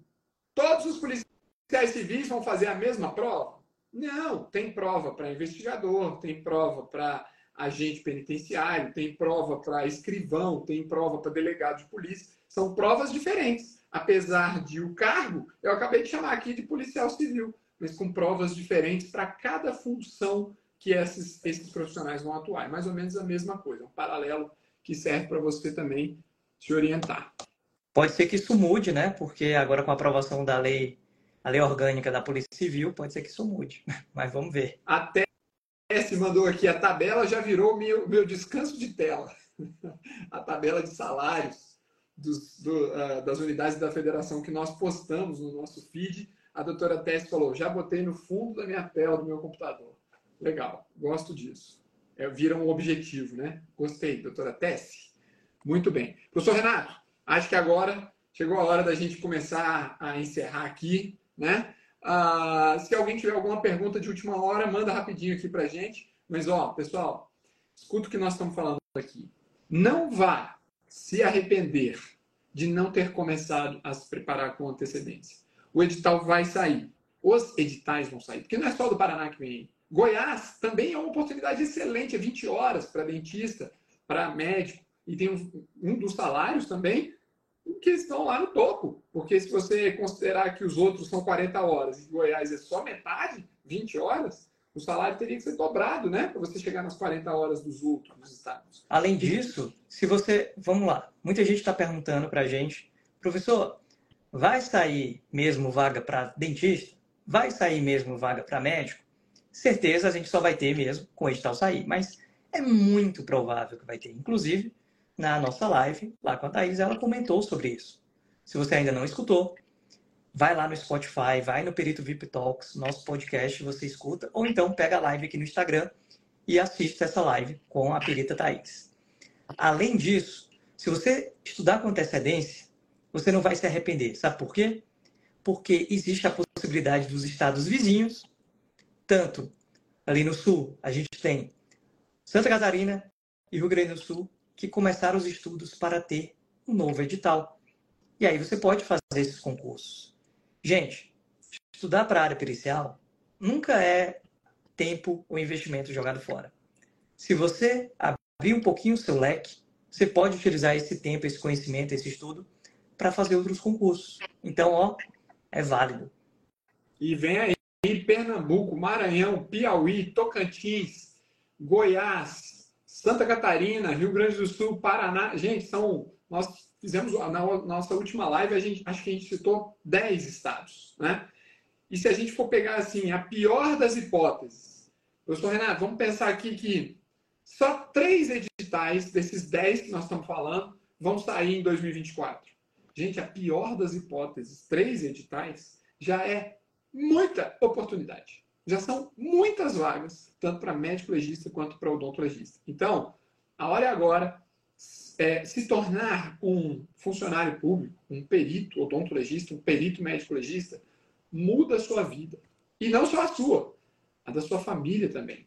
Todos os policiais civis vão fazer a mesma prova? Não, tem prova para investigador, tem prova para agente penitenciário, tem prova para escrivão, tem prova para delegado de polícia. São provas diferentes. Apesar de o cargo, eu acabei de chamar aqui de policial civil, mas com provas diferentes para cada função que esses, esses profissionais vão atuar. É mais ou menos a mesma coisa, um paralelo que serve para você também se orientar. Pode ser que isso mude, né? Porque agora com a aprovação da lei a lei orgânica da Polícia Civil, pode ser que isso mude, mas vamos ver. Até se mandou aqui, a tabela já virou meu, meu descanso de tela. a tabela de salários dos, do, uh, das unidades da federação que nós postamos no nosso feed. A doutora Tess falou, já botei no fundo da minha tela do meu computador. Legal, gosto disso. É, vira um objetivo, né? Gostei, doutora Tess. Muito bem. Professor Renato, acho que agora chegou a hora da gente começar a encerrar aqui né? Ah, se alguém tiver alguma pergunta de última hora, manda rapidinho aqui para gente. Mas, ó, pessoal, escuta o que nós estamos falando aqui. Não vá se arrepender de não ter começado a se preparar com antecedência. O edital vai sair. Os editais vão sair. Porque não é só do Paraná que vem. Goiás também é uma oportunidade excelente. É 20 horas para dentista, para médico. E tem um, um dos salários também que estão lá no topo. Porque se você considerar que os outros são 40 horas e Goiás é só metade, 20 horas, o salário teria que ser dobrado, né? Para você chegar nas 40 horas dos outros estados. Além disso, se você. Vamos lá. Muita gente está perguntando para a gente, professor, vai sair mesmo vaga para dentista? Vai sair mesmo vaga para médico? Certeza a gente só vai ter mesmo com o edital sair, mas é muito provável que vai ter. Inclusive, na nossa live, lá com a Thaís, ela comentou sobre isso. Se você ainda não escutou, vai lá no Spotify, vai no Perito VIP Talks, nosso podcast, você escuta, ou então pega a live aqui no Instagram e assiste essa live com a perita Thaís. Além disso, se você estudar com antecedência, você não vai se arrepender. Sabe por quê? Porque existe a possibilidade dos estados vizinhos, tanto ali no sul, a gente tem Santa Catarina e Rio Grande do Sul, que começaram os estudos para ter um novo edital. E aí você pode fazer esses concursos. Gente, estudar para a área pericial nunca é tempo ou investimento jogado fora. Se você abrir um pouquinho o seu leque, você pode utilizar esse tempo, esse conhecimento, esse estudo para fazer outros concursos. Então, ó, é válido. E vem aí Pernambuco, Maranhão, Piauí, Tocantins, Goiás, Santa Catarina, Rio Grande do Sul, Paraná. Gente, são nós fizemos na nossa última live, a gente, acho que a gente citou 10 estados, né? E se a gente for pegar assim, a pior das hipóteses, professor Renato, vamos pensar aqui que só três editais desses 10 que nós estamos falando vão sair em 2024. Gente, a pior das hipóteses, três editais, já é muita oportunidade. Já são muitas vagas, tanto para médico legista quanto para odontologista. Então, a hora é agora é, se tornar um funcionário público, um perito odontologista, um perito médico-legista, muda a sua vida. E não só a sua, a da sua família também.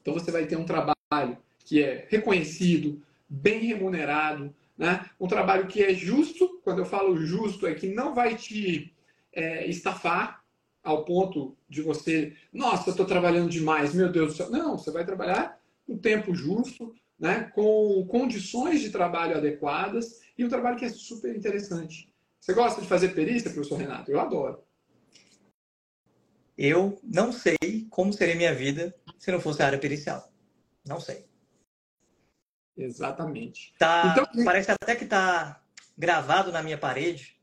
Então você vai ter um trabalho que é reconhecido, bem remunerado, né? um trabalho que é justo. Quando eu falo justo, é que não vai te é, estafar ao ponto de você, nossa, eu estou trabalhando demais, meu Deus do céu. Não, você vai trabalhar no tempo justo, né, com condições de trabalho adequadas e um trabalho que é super interessante. Você gosta de fazer perícia, professor Renato? Eu adoro. Eu não sei como seria minha vida se não fosse a área pericial. Não sei. Exatamente. Tá, então, parece até que está gravado na minha parede.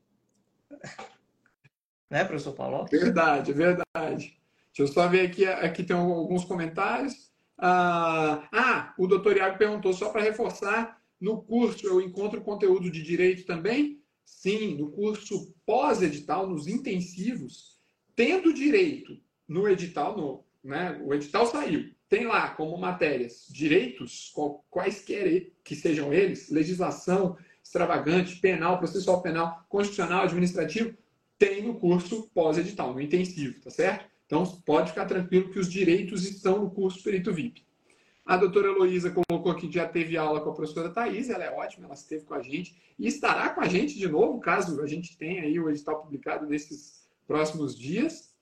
Né, professor Paulo? Verdade, verdade. Deixa eu só ver aqui. Aqui tem alguns comentários. Ah, ah, o doutor Iago perguntou, só para reforçar, no curso eu encontro conteúdo de direito também? Sim, no curso pós-edital, nos intensivos, tendo direito no edital, no, né, o edital saiu, tem lá como matérias direitos, quaisquer que sejam eles, legislação extravagante, penal, processual penal, constitucional, administrativo, tem no curso pós-edital, no intensivo, tá certo? Então, pode ficar tranquilo que os direitos estão no curso Perito VIP. A doutora Heloísa colocou que já teve aula com a professora Thais, ela é ótima, ela esteve com a gente e estará com a gente de novo, caso a gente tenha aí o edital publicado nesses próximos dias.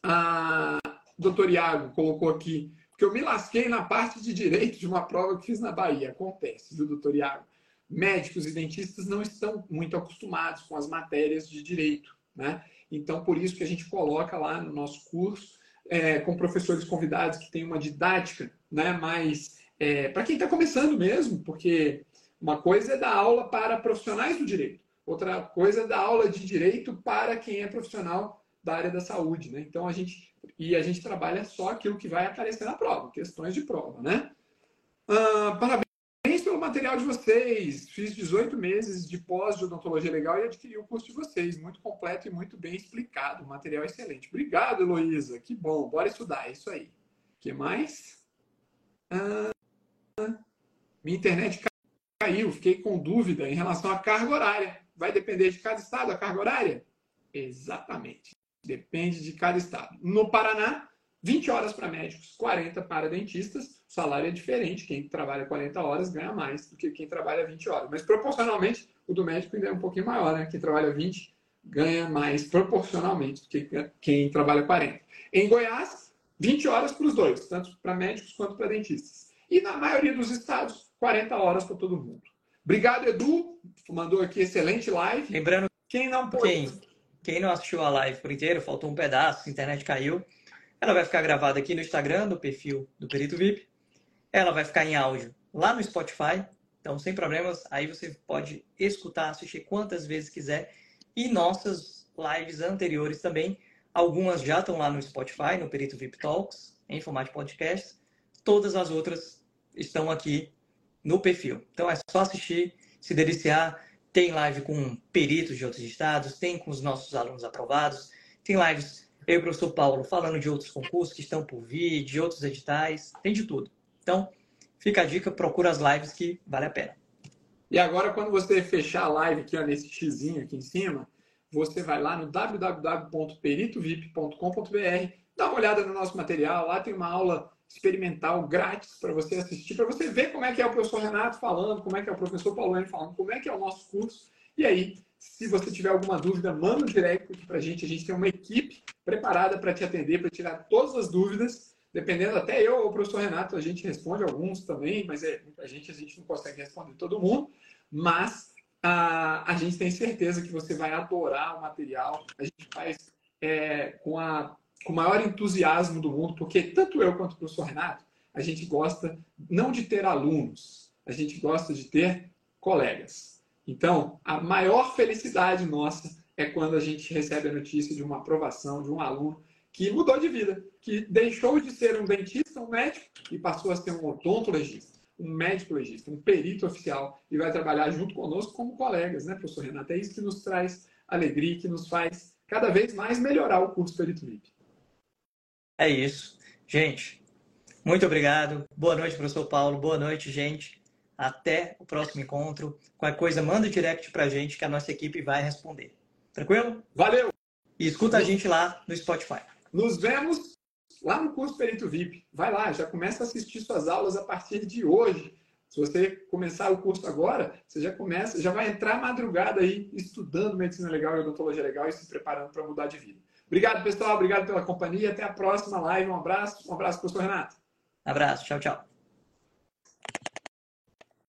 A doutor Iago colocou aqui que eu me lasquei na parte de direito de uma prova que fiz na Bahia. Acontece, viu, doutor Iago? Médicos e dentistas não estão muito acostumados com as matérias de direito, né? Então, por isso que a gente coloca lá no nosso curso, é, com professores convidados que tem uma didática né, mais é, para quem está começando mesmo, porque uma coisa é dar aula para profissionais do direito, outra coisa é dar aula de direito para quem é profissional da área da saúde. Né? Então, a gente, e a gente trabalha só aquilo que vai aparecer na prova, questões de prova. Né? Ah, parabéns material de vocês. Fiz 18 meses de pós de odontologia legal e adquiri o curso de vocês. Muito completo e muito bem explicado. Material excelente. Obrigado, Heloísa. Que bom. Bora estudar. É isso aí. O que mais? Ah, minha internet caiu. Fiquei com dúvida em relação à carga horária. Vai depender de cada estado a carga horária? Exatamente. Depende de cada estado. No Paraná, 20 horas para médicos, 40 para dentistas o salário é diferente. Quem trabalha 40 horas ganha mais do que quem trabalha 20 horas. Mas proporcionalmente, o do médico ainda é um pouquinho maior, né? Quem trabalha 20 ganha mais proporcionalmente do que quem trabalha 40. Em Goiás, 20 horas para os dois, tanto para médicos quanto para dentistas. E na maioria dos estados, 40 horas para todo mundo. Obrigado, Edu. Mandou aqui excelente live. Lembrando, quem não pôde. Quem, quem não assistiu a live por inteiro, faltou um pedaço, a internet caiu. Ela vai ficar gravada aqui no Instagram, do perfil do Perito VIP. Ela vai ficar em áudio lá no Spotify. Então, sem problemas, aí você pode escutar, assistir quantas vezes quiser. E nossas lives anteriores também. Algumas já estão lá no Spotify, no Perito VIP Talks, em formato podcast. Todas as outras estão aqui no perfil. Então é só assistir, se deliciar. Tem live com peritos de outros estados, tem com os nossos alunos aprovados, tem lives eu e o professor Paulo falando de outros concursos que estão por vir, de outros editais, tem de tudo. Então, fica a dica, procura as lives que vale a pena. E agora, quando você fechar a live aqui, ó, nesse xizinho aqui em cima, você vai lá no www.peritovip.com.br, dá uma olhada no nosso material, lá tem uma aula experimental grátis para você assistir, para você ver como é que é o professor Renato falando, como é que é o professor Paulo falando, como é que é o nosso curso. E aí, se você tiver alguma dúvida, manda um direct para a gente. A gente tem uma equipe preparada para te atender, para tirar todas as dúvidas. Dependendo, até eu ou o professor Renato, a gente responde alguns também, mas é, a gente a gente não consegue responder todo mundo. Mas a, a gente tem certeza que você vai adorar o material. A gente faz é, com, a, com o maior entusiasmo do mundo, porque tanto eu quanto o professor Renato, a gente gosta não de ter alunos, a gente gosta de ter colegas. Então, a maior felicidade nossa é quando a gente recebe a notícia de uma aprovação de um aluno que mudou de vida, que deixou de ser um dentista, um médico, e passou a ser um odontologista, um médico legista, um perito oficial, e vai trabalhar junto conosco como colegas, né, professor Renato? É isso que nos traz alegria, que nos faz cada vez mais melhorar o curso Perito VIP. É isso. Gente, muito obrigado. Boa noite, professor Paulo. Boa noite, gente. Até o próximo encontro. Qualquer coisa, manda o direct pra gente que a nossa equipe vai responder. Tranquilo? Valeu! E escuta a gente lá no Spotify. Nos vemos lá no curso Perito VIP. Vai lá, já começa a assistir suas aulas a partir de hoje. Se você começar o curso agora, você já começa, já vai entrar madrugada aí estudando medicina legal e odontologia legal e se preparando para mudar de vida. Obrigado, pessoal. Obrigado pela companhia. Até a próxima live. Um abraço. Um abraço, professor Renato. Abraço. Tchau, tchau.